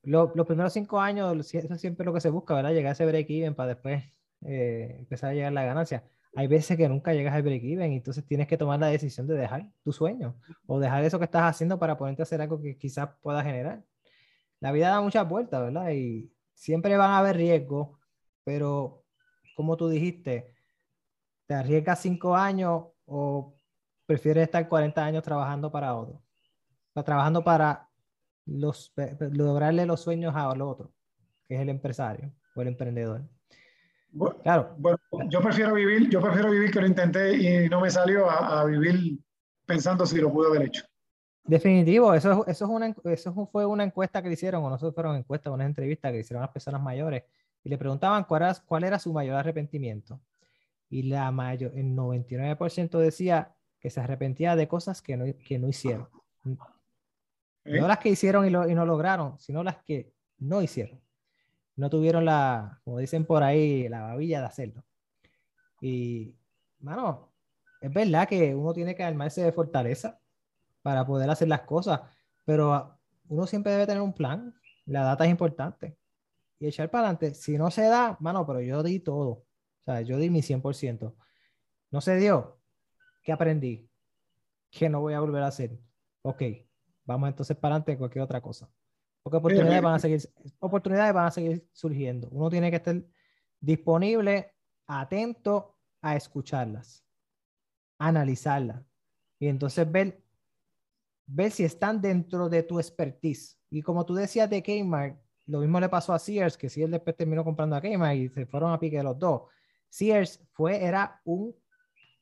los primeros cinco años, eso es siempre lo que se busca, ¿verdad? Llegar a ese break-even para después eh, empezar a llegar la ganancia. Hay veces que nunca llegas al break-even y entonces tienes que tomar la decisión de dejar tu sueño o dejar eso que estás haciendo para ponerte a hacer algo que quizás pueda generar. La vida da muchas vueltas, ¿verdad? Y siempre van a haber riesgos, pero como tú dijiste, te arriesgas cinco años o prefiere estar 40 años trabajando para otro, trabajando para lograrle los sueños a los otro, que es el empresario o el emprendedor. Claro. Bueno, yo prefiero vivir, yo prefiero vivir que lo intenté y no me salió a, vivir pensando si lo pude haber hecho. Definitivo, eso, eso, es una, eso fue una encuesta que le hicieron, o no fueron encuestas, una entrevista que hicieron a las personas mayores y le preguntaban cuál era, cuál era su mayor arrepentimiento. Y la mayor, el 99% decía que se arrepentía de cosas que no, que no hicieron. No las que hicieron y, lo, y no lograron, sino las que no hicieron. No tuvieron la, como dicen por ahí, la babilla de hacerlo. Y, mano, es verdad que uno tiene que armarse de fortaleza para poder hacer las cosas, pero uno siempre debe tener un plan. La data es importante. Y echar para adelante. Si no se da, mano, pero yo di todo. O sea, yo di mi 100%. No se dio, ¿Qué aprendí? Que no voy a volver a hacer. Ok, vamos entonces para adelante en cualquier otra cosa. Porque oportunidades van a seguir, oportunidades van a seguir surgiendo. Uno tiene que estar disponible, atento a escucharlas, analizarlas y entonces ver, ver si están dentro de tu expertise. Y como tú decías de Kmart, lo mismo le pasó a Sears, que Sears después terminó comprando a Kmart y se fueron a pique los dos. Sears fue, era un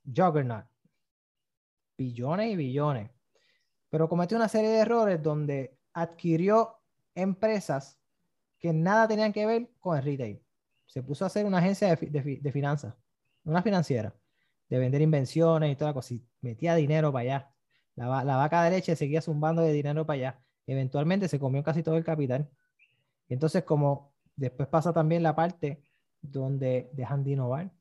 juggernaut billones y billones. Pero cometió una serie de errores donde adquirió empresas que nada tenían que ver con el retail. Se puso a hacer una agencia de, finanzas, una financiera, de vender invenciones y toda la cosa. Y metía dinero para allá. La, la, vaca de leche seguía zumbando de dinero para allá. Eventualmente se comió casi todo el capital. entonces, como después pasa también la parte donde dejan de innovar.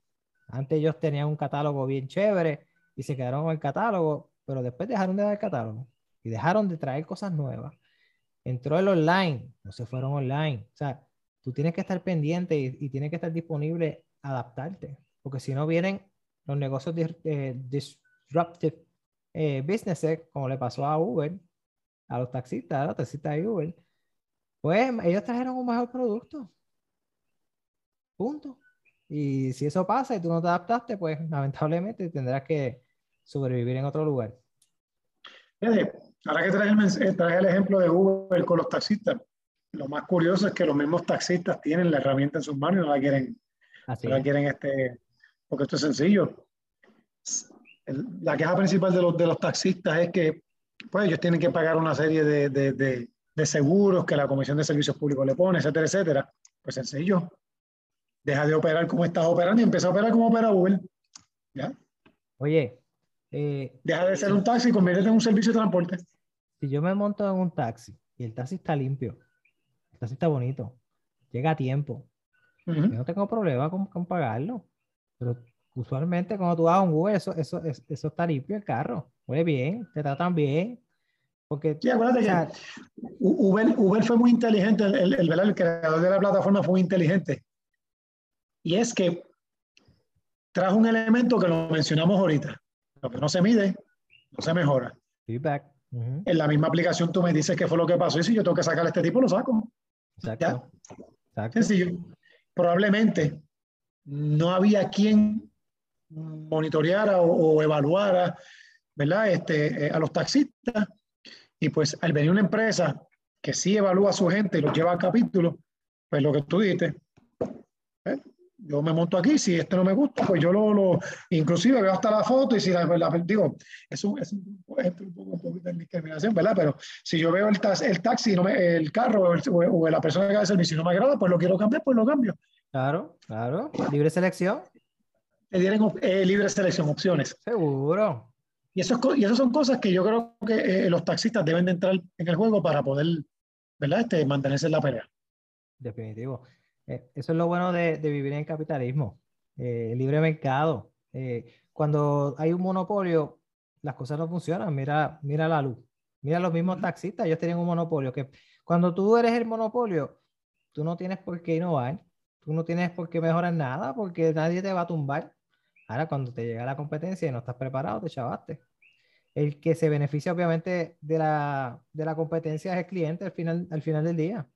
Antes ellos tenían un catálogo bien chévere, y se quedaron con el catálogo, pero después dejaron de dar el catálogo y dejaron de traer cosas nuevas. Entró el online, no se fueron online. O sea, tú tienes que estar pendiente y, tienes que estar disponible adaptarte, porque si no vienen los negocios de, disruptive eh, businesses, como le pasó a Uber, a los taxistas, a los taxistas de Uber, pues ellos trajeron un mejor producto. Punto. Y si eso pasa y tú no te adaptaste, pues lamentablemente tendrás que sobrevivir en otro lugar. Ahora que traes el, traes el ejemplo de Uber con los taxistas, lo más curioso es que los mismos taxistas tienen la herramienta en sus manos y no la quieren, no la quieren este, porque esto es sencillo. la queja principal de los, de los taxistas es que pues ellos tienen que pagar una serie de, de, de, seguros que la Comisión de Servicios Públicos le pone, etcétera, etcétera. Pues sencillo. Deja de operar como estás operando y empieza a operar como opera Uber. ¿Ya? Oye. Eh, Deja de ser un taxi y conviértete en un servicio de transporte. Si yo me monto en un taxi y el taxi está limpio, el taxi está bonito, llega a tiempo, yo no tengo problema con, con pagarlo. Pero usualmente cuando tú vas a un Uber, eso, eso, eso, está limpio el carro. Huele bien, te tratan bien. Porque, sí, acuérdate que Uber, Uber, fue muy inteligente, el, el, el, creador de la plataforma fue muy inteligente. Y es que trajo un elemento que lo mencionamos ahorita. Lo que no se mide, no se mejora. Feedback. En la misma aplicación tú me dices qué fue lo que pasó y si yo tengo que sacar a este tipo, lo saco. Exacto. ¿Ya? Sencillo. Probablemente no había quien monitoreara o, evaluara ¿verdad? Este, eh, a los taxistas. Y pues al venir una empresa que sí evalúa a su gente y los lleva a capítulo, pues lo que tú dices, ¿eh? Yo me monto aquí, si este no me gusta, pues yo lo, lo inclusive veo hasta la foto y si la, la digo, es un, es un, un, poco de discriminación, ¿verdad? Pero si yo veo el, taxi, el taxi no me, el carro o, o, la persona que da el servicio no me agrada, pues lo quiero cambiar, pues lo cambio. Claro, claro. Libre selección. Te dieron eh, libre selección, opciones. Seguro. Y eso, y eso son cosas que yo creo que eh, los taxistas deben de entrar en el juego para poder, ¿verdad? Este, mantenerse en la pelea. Definitivo. Eh, eso es lo bueno de, de vivir en capitalismo, libre mercado. cuando hay un monopolio, las cosas no funcionan. Mira, mira la luz. Mira los mismos taxistas, ellos tienen un monopolio. Que cuando tú eres el monopolio, tú no tienes por qué innovar tú no tienes por qué mejorar nada porque nadie te va a tumbar. Ahora, cuando te llega la competencia y no estás preparado, te chavaste. El que se beneficia, obviamente, de la, de la competencia es el cliente al final, al final del día.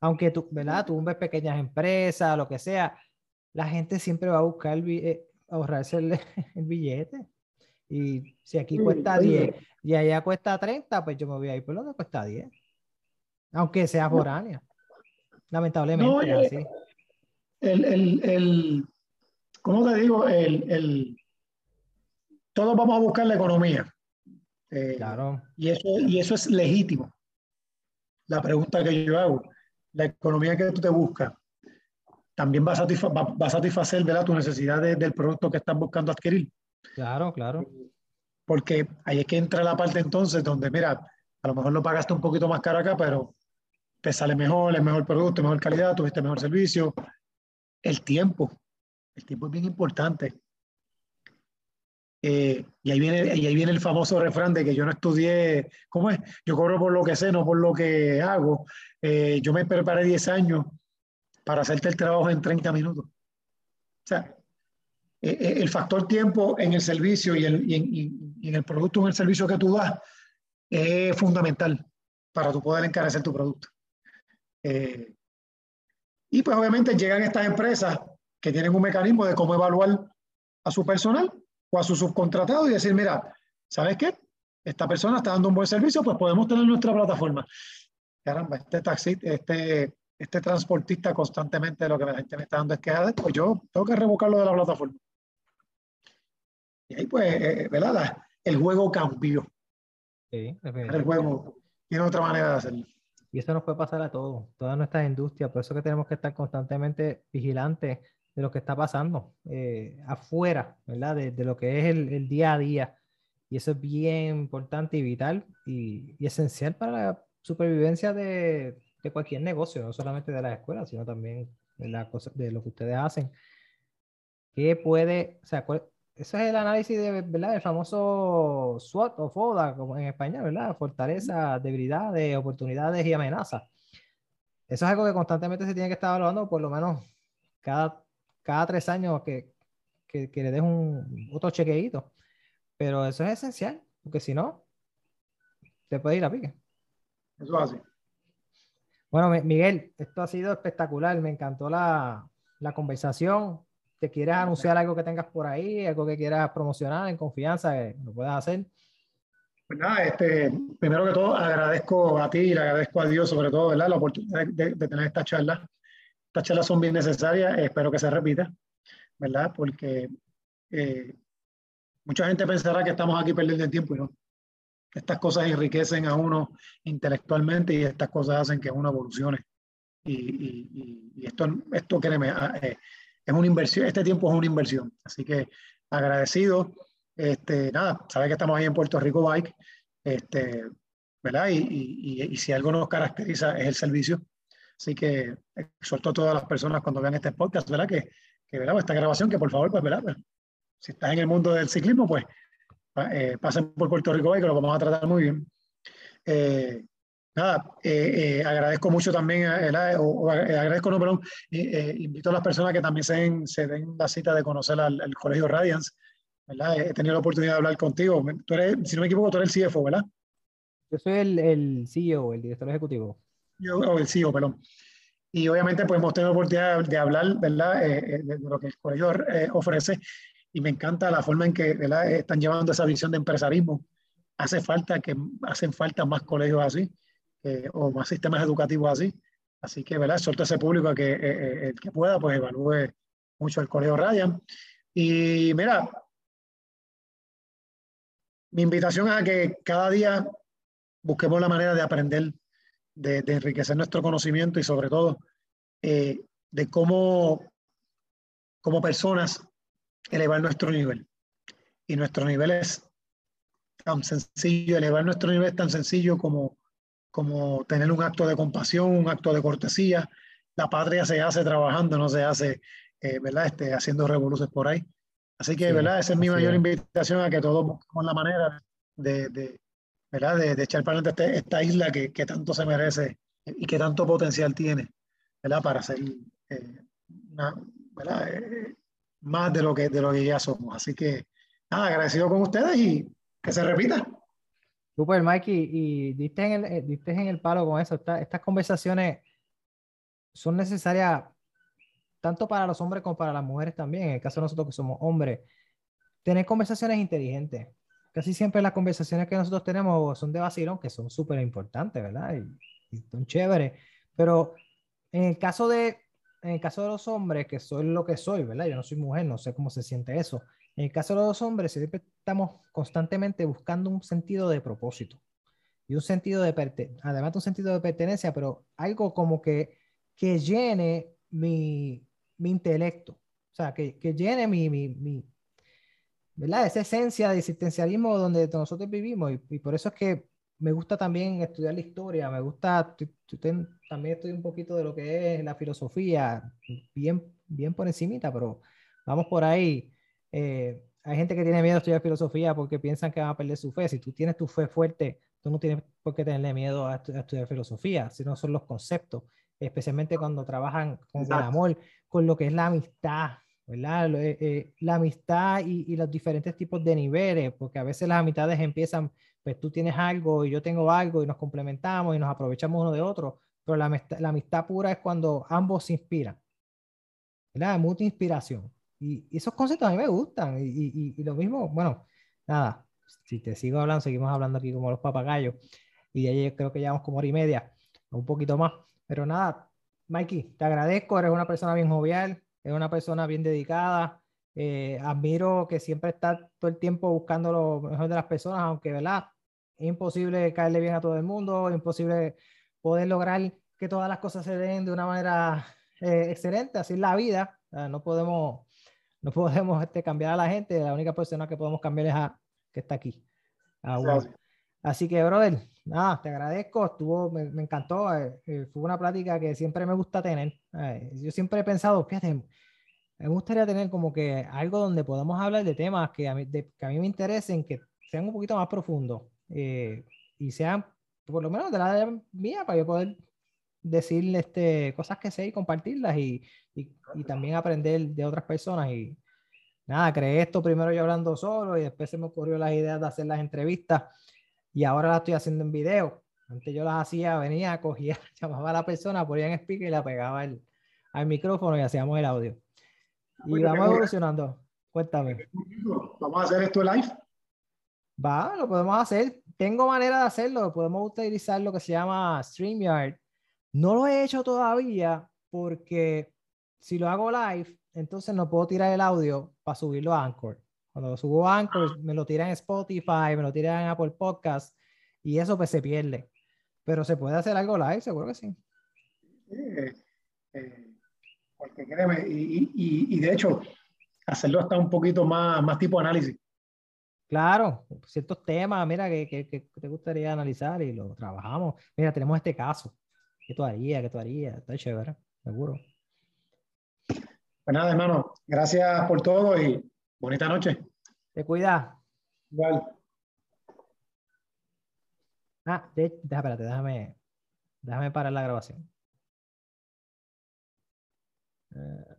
Aunque tú, ¿verdad? Tú ves pequeñas empresas, lo que sea, la gente siempre va a buscar eh, ahorrarse el, [LAUGHS] el, billete. Y si aquí cuesta 10 y allá cuesta 30, pues yo me voy a ir por lo que cuesta 10. Aunque sea foránea. Lamentablemente, así el, el, el ¿cómo te digo? El, el, todos vamos a buscar la economía. Eh, claro. Y eso, y eso es legítimo. La pregunta que yo hago, la economía que tú te buscas, también va a, va, a satisfacer ¿verdad? tu necesidad del producto que estás buscando adquirir. Claro, claro. Porque ahí es que entra la parte entonces donde, mira, a lo mejor lo pagaste un poquito más caro acá, pero te sale mejor, es mejor producto, mejor calidad, tuviste mejor servicio, el tiempo. El tiempo es bien importante. Eh, y, ahí viene, y ahí viene el famoso refrán de que yo no estudié, ¿cómo es? Yo cobro por lo que sé, no por lo que hago. Eh, yo me preparé 10 años para hacerte el trabajo en 30 minutos. O sea, eh, el factor tiempo en el servicio y, el, en, el producto en el servicio que tú das es fundamental para tu poder encarecer tu producto. Y pues obviamente llegan estas empresas que tienen un mecanismo de cómo evaluar a su personal o a su subcontratado y decir, mira, ¿sabes qué? Esta persona está dando un buen servicio, pues podemos tener nuestra plataforma. Caramba, este taxi, este, este transportista constantemente lo que la gente me está dando es que pues yo tengo que revocarlo de la plataforma. Y ahí pues, eh, ¿verdad? El juego cambió. Sí, el juego tiene otra manera de hacerlo. Y eso nos puede pasar a todos, todas nuestras industrias. Por eso que tenemos que estar constantemente vigilantes de lo que está pasando eh, afuera, ¿verdad? De, lo que es el, día a día. Y eso es bien importante y vital y, esencial para la supervivencia de, cualquier negocio, no solamente de las escuelas, sino también de, la cosa, de lo que ustedes hacen. ¿Qué puede, o sea, eso es el análisis de, ¿verdad? El famoso SWOT o FODA, como en español, ¿verdad? Fortaleza, debilidades, oportunidades y amenazas. Eso es algo que constantemente se tiene que estar evaluando, por lo menos cada, cada tres años que, que, le des un otro chequeíto. Pero eso es esencial, porque si no, te puede ir a pique. Eso es así. Bueno, Miguel, esto ha sido espectacular. Me encantó la, la conversación te quieras anunciar algo que tengas por ahí, algo que quieras promocionar en confianza, que lo puedas hacer. Pues nada, este, primero que todo agradezco a ti y le agradezco a Dios sobre todo, ¿verdad? La oportunidad de, tener esta charla. Estas charlas son bien necesarias, espero que se repita, ¿verdad? Porque eh, mucha gente pensará que estamos aquí perdiendo el tiempo y no. Estas cosas enriquecen a uno intelectualmente y estas cosas hacen que uno evolucione. Y, y, esto, esto, créeme, ah, eh, es una inversión, este tiempo es una inversión. Así que agradecido este, nada, sabes que estamos ahí en Puerto Rico Bike, este, ¿verdad? Y, y, si algo nos caracteriza es el servicio. Así que exhorto a todas las personas cuando vean este podcast, ¿verdad? Que, que ¿verdad? esta grabación, que por favor, pues, ¿verdad? Pues, si estás en el mundo del ciclismo, pues eh, pasen por Puerto Rico Bike, que lo vamos a tratar muy bien. Eh, nada, eh, agradezco mucho también, o, agradezco, no, perdón, invito a las personas que también se den, la cita de conocer al, Colegio Radiance He tenido la oportunidad de hablar contigo. Si no me equivoco, tú eres el CFO, ¿verdad? Yo soy el, el CEO, el director ejecutivo. Yo, o el CEO, perdón. Y obviamente pues hemos tenido oportunidad de hablar, ¿verdad? Eh, eh, de, lo que el colegio eh, ofrece y me encanta la forma en que ¿verdad? están llevando esa visión de empresarismo. Hace falta que hacen falta más colegios así o más sistemas educativos así. Así que, ¿verdad? Suelto a ese público a que el que pueda pues evalúe mucho el colegio Ryan. Y mira, mi invitación es a que cada día busquemos la manera de aprender, de, enriquecer nuestro conocimiento y sobre todo eh, de cómo, como personas, elevar nuestro nivel. Y nuestro nivel es tan sencillo, elevar nuestro nivel es tan sencillo como, como tener un acto de compasión, un acto de cortesía. La patria se hace trabajando, no se hace, eh, ¿verdad? Este, haciendo revoluciones por ahí. Así que, ¿verdad? Esa es mi mayor invitación a que todos busquemos la manera de, de De, echar para adelante este, esta isla que, tanto se merece y que tanto potencial tiene. Para ser eh, ¿verdad? Eh, más de lo, que, de lo que ya somos. Así que, nada, agradecido con ustedes y que se repita. Super, Mikey, y diste en el, eh, diste en el palo con eso. estas conversaciones son necesarias tanto para los hombres como para las mujeres también, en el caso de nosotros que somos hombres, tener conversaciones inteligentes. Casi siempre las conversaciones que nosotros tenemos son de vacilón, que son súper importantes, ¿verdad? Y, son chéveres. Pero en el caso de en el caso de los hombres, que soy lo que soy, ¿verdad? Yo no soy mujer, no sé cómo se siente eso. En el caso de los hombres, siempre estamos constantemente buscando un sentido de propósito y un sentido de pertenencia, además de un sentido de pertenencia, pero algo como que, que llene mi, mi intelecto, o sea, que, que llene mi, mi, mi, ¿verdad? Esa esencia de existencialismo donde nosotros vivimos y, por eso es que me gusta también estudiar la historia, me gusta, también estudio un poquito de lo que es la filosofía, bien, bien por encimita, pero vamos por ahí. Eh, hay gente que tiene miedo a estudiar filosofía porque piensan que van a perder su fe. Si tú tienes tu fe fuerte, tú no tienes por qué tenerle miedo a, estudiar filosofía, sino son los conceptos, especialmente cuando trabajan con el amor con lo que es la amistad, ¿verdad? Eh, eh, la amistad y, y, los diferentes tipos de niveles, porque a veces las amistades empiezan, pues tú tienes algo y yo tengo algo y nos complementamos y nos aprovechamos uno de otro, pero la la amistad pura es cuando ambos se inspiran, ¿verdad? Mucha inspiración. Y, y esos conceptos a mí me gustan. Y, y, lo mismo, bueno, nada, si te sigo hablando, seguimos hablando aquí como los papagayos. Y de ahí creo que llevamos como hora y media, un poquito más. Pero nada, Mikey, te agradezco, eres una persona bien jovial, eres una persona bien dedicada. Eh, admiro que siempre estás todo el tiempo buscando lo mejor de las personas, aunque, ¿verdad? Es imposible caerle bien a todo el mundo, es imposible poder lograr que todas las cosas se den de una manera eh, excelente, así es la vida. no podemos, no podemos este, cambiar a la gente, la única persona que podemos cambiar es a que está aquí. Así que, brother, nada, te agradezco, estuvo, me, me encantó, eh, eh, fue una plática que siempre me gusta tener. Eh, yo siempre he pensado, fíjate, me gustaría tener como que algo donde podamos hablar de temas que a mí, que a mí me interesen, que sean un poquito más profundos y sean, por lo menos de la área mía, para yo poder decirle este, cosas que sé y compartirlas y, y, y, también aprender de otras personas. Y nada, creé esto primero yo hablando solo y después se me ocurrió la idea de hacer las entrevistas y ahora la estoy haciendo en video. Antes yo las hacía, venía, [LAUGHS] cogía, [LAUGHS] llamaba a la persona, ponía en speaker y la pegaba al micrófono y hacíamos el audio. Y vamos evolucionando. Cuéntame. Vamos a hacer esto live. Va, lo podemos hacer. Tengo manera de hacerlo. Podemos utilizar lo que se llama StreamYard. No lo he hecho todavía porque si lo hago live, entonces no puedo tirar el audio para subirlo a Anchor. Cuando lo subo a Anchor, me lo tiran en Spotify, me lo tiran en Apple Podcast y eso pues se pierde. Pero se puede hacer algo live, seguro que sí. Eh, eh, porque créeme, y, y, y, de hecho, hacerlo hasta un poquito más, más tipo análisis. Claro, ciertos temas, mira, que, que, que, te gustaría analizar y lo trabajamos. Mira, tenemos este caso. ¿Qué tú harías? ¿Qué tú harías? Está chévere, seguro. Pues nada, hermano, gracias por todo y bonita noche. Te cuida. Igual. Ah, déjame, déjame, déjame parar la grabación. Uh,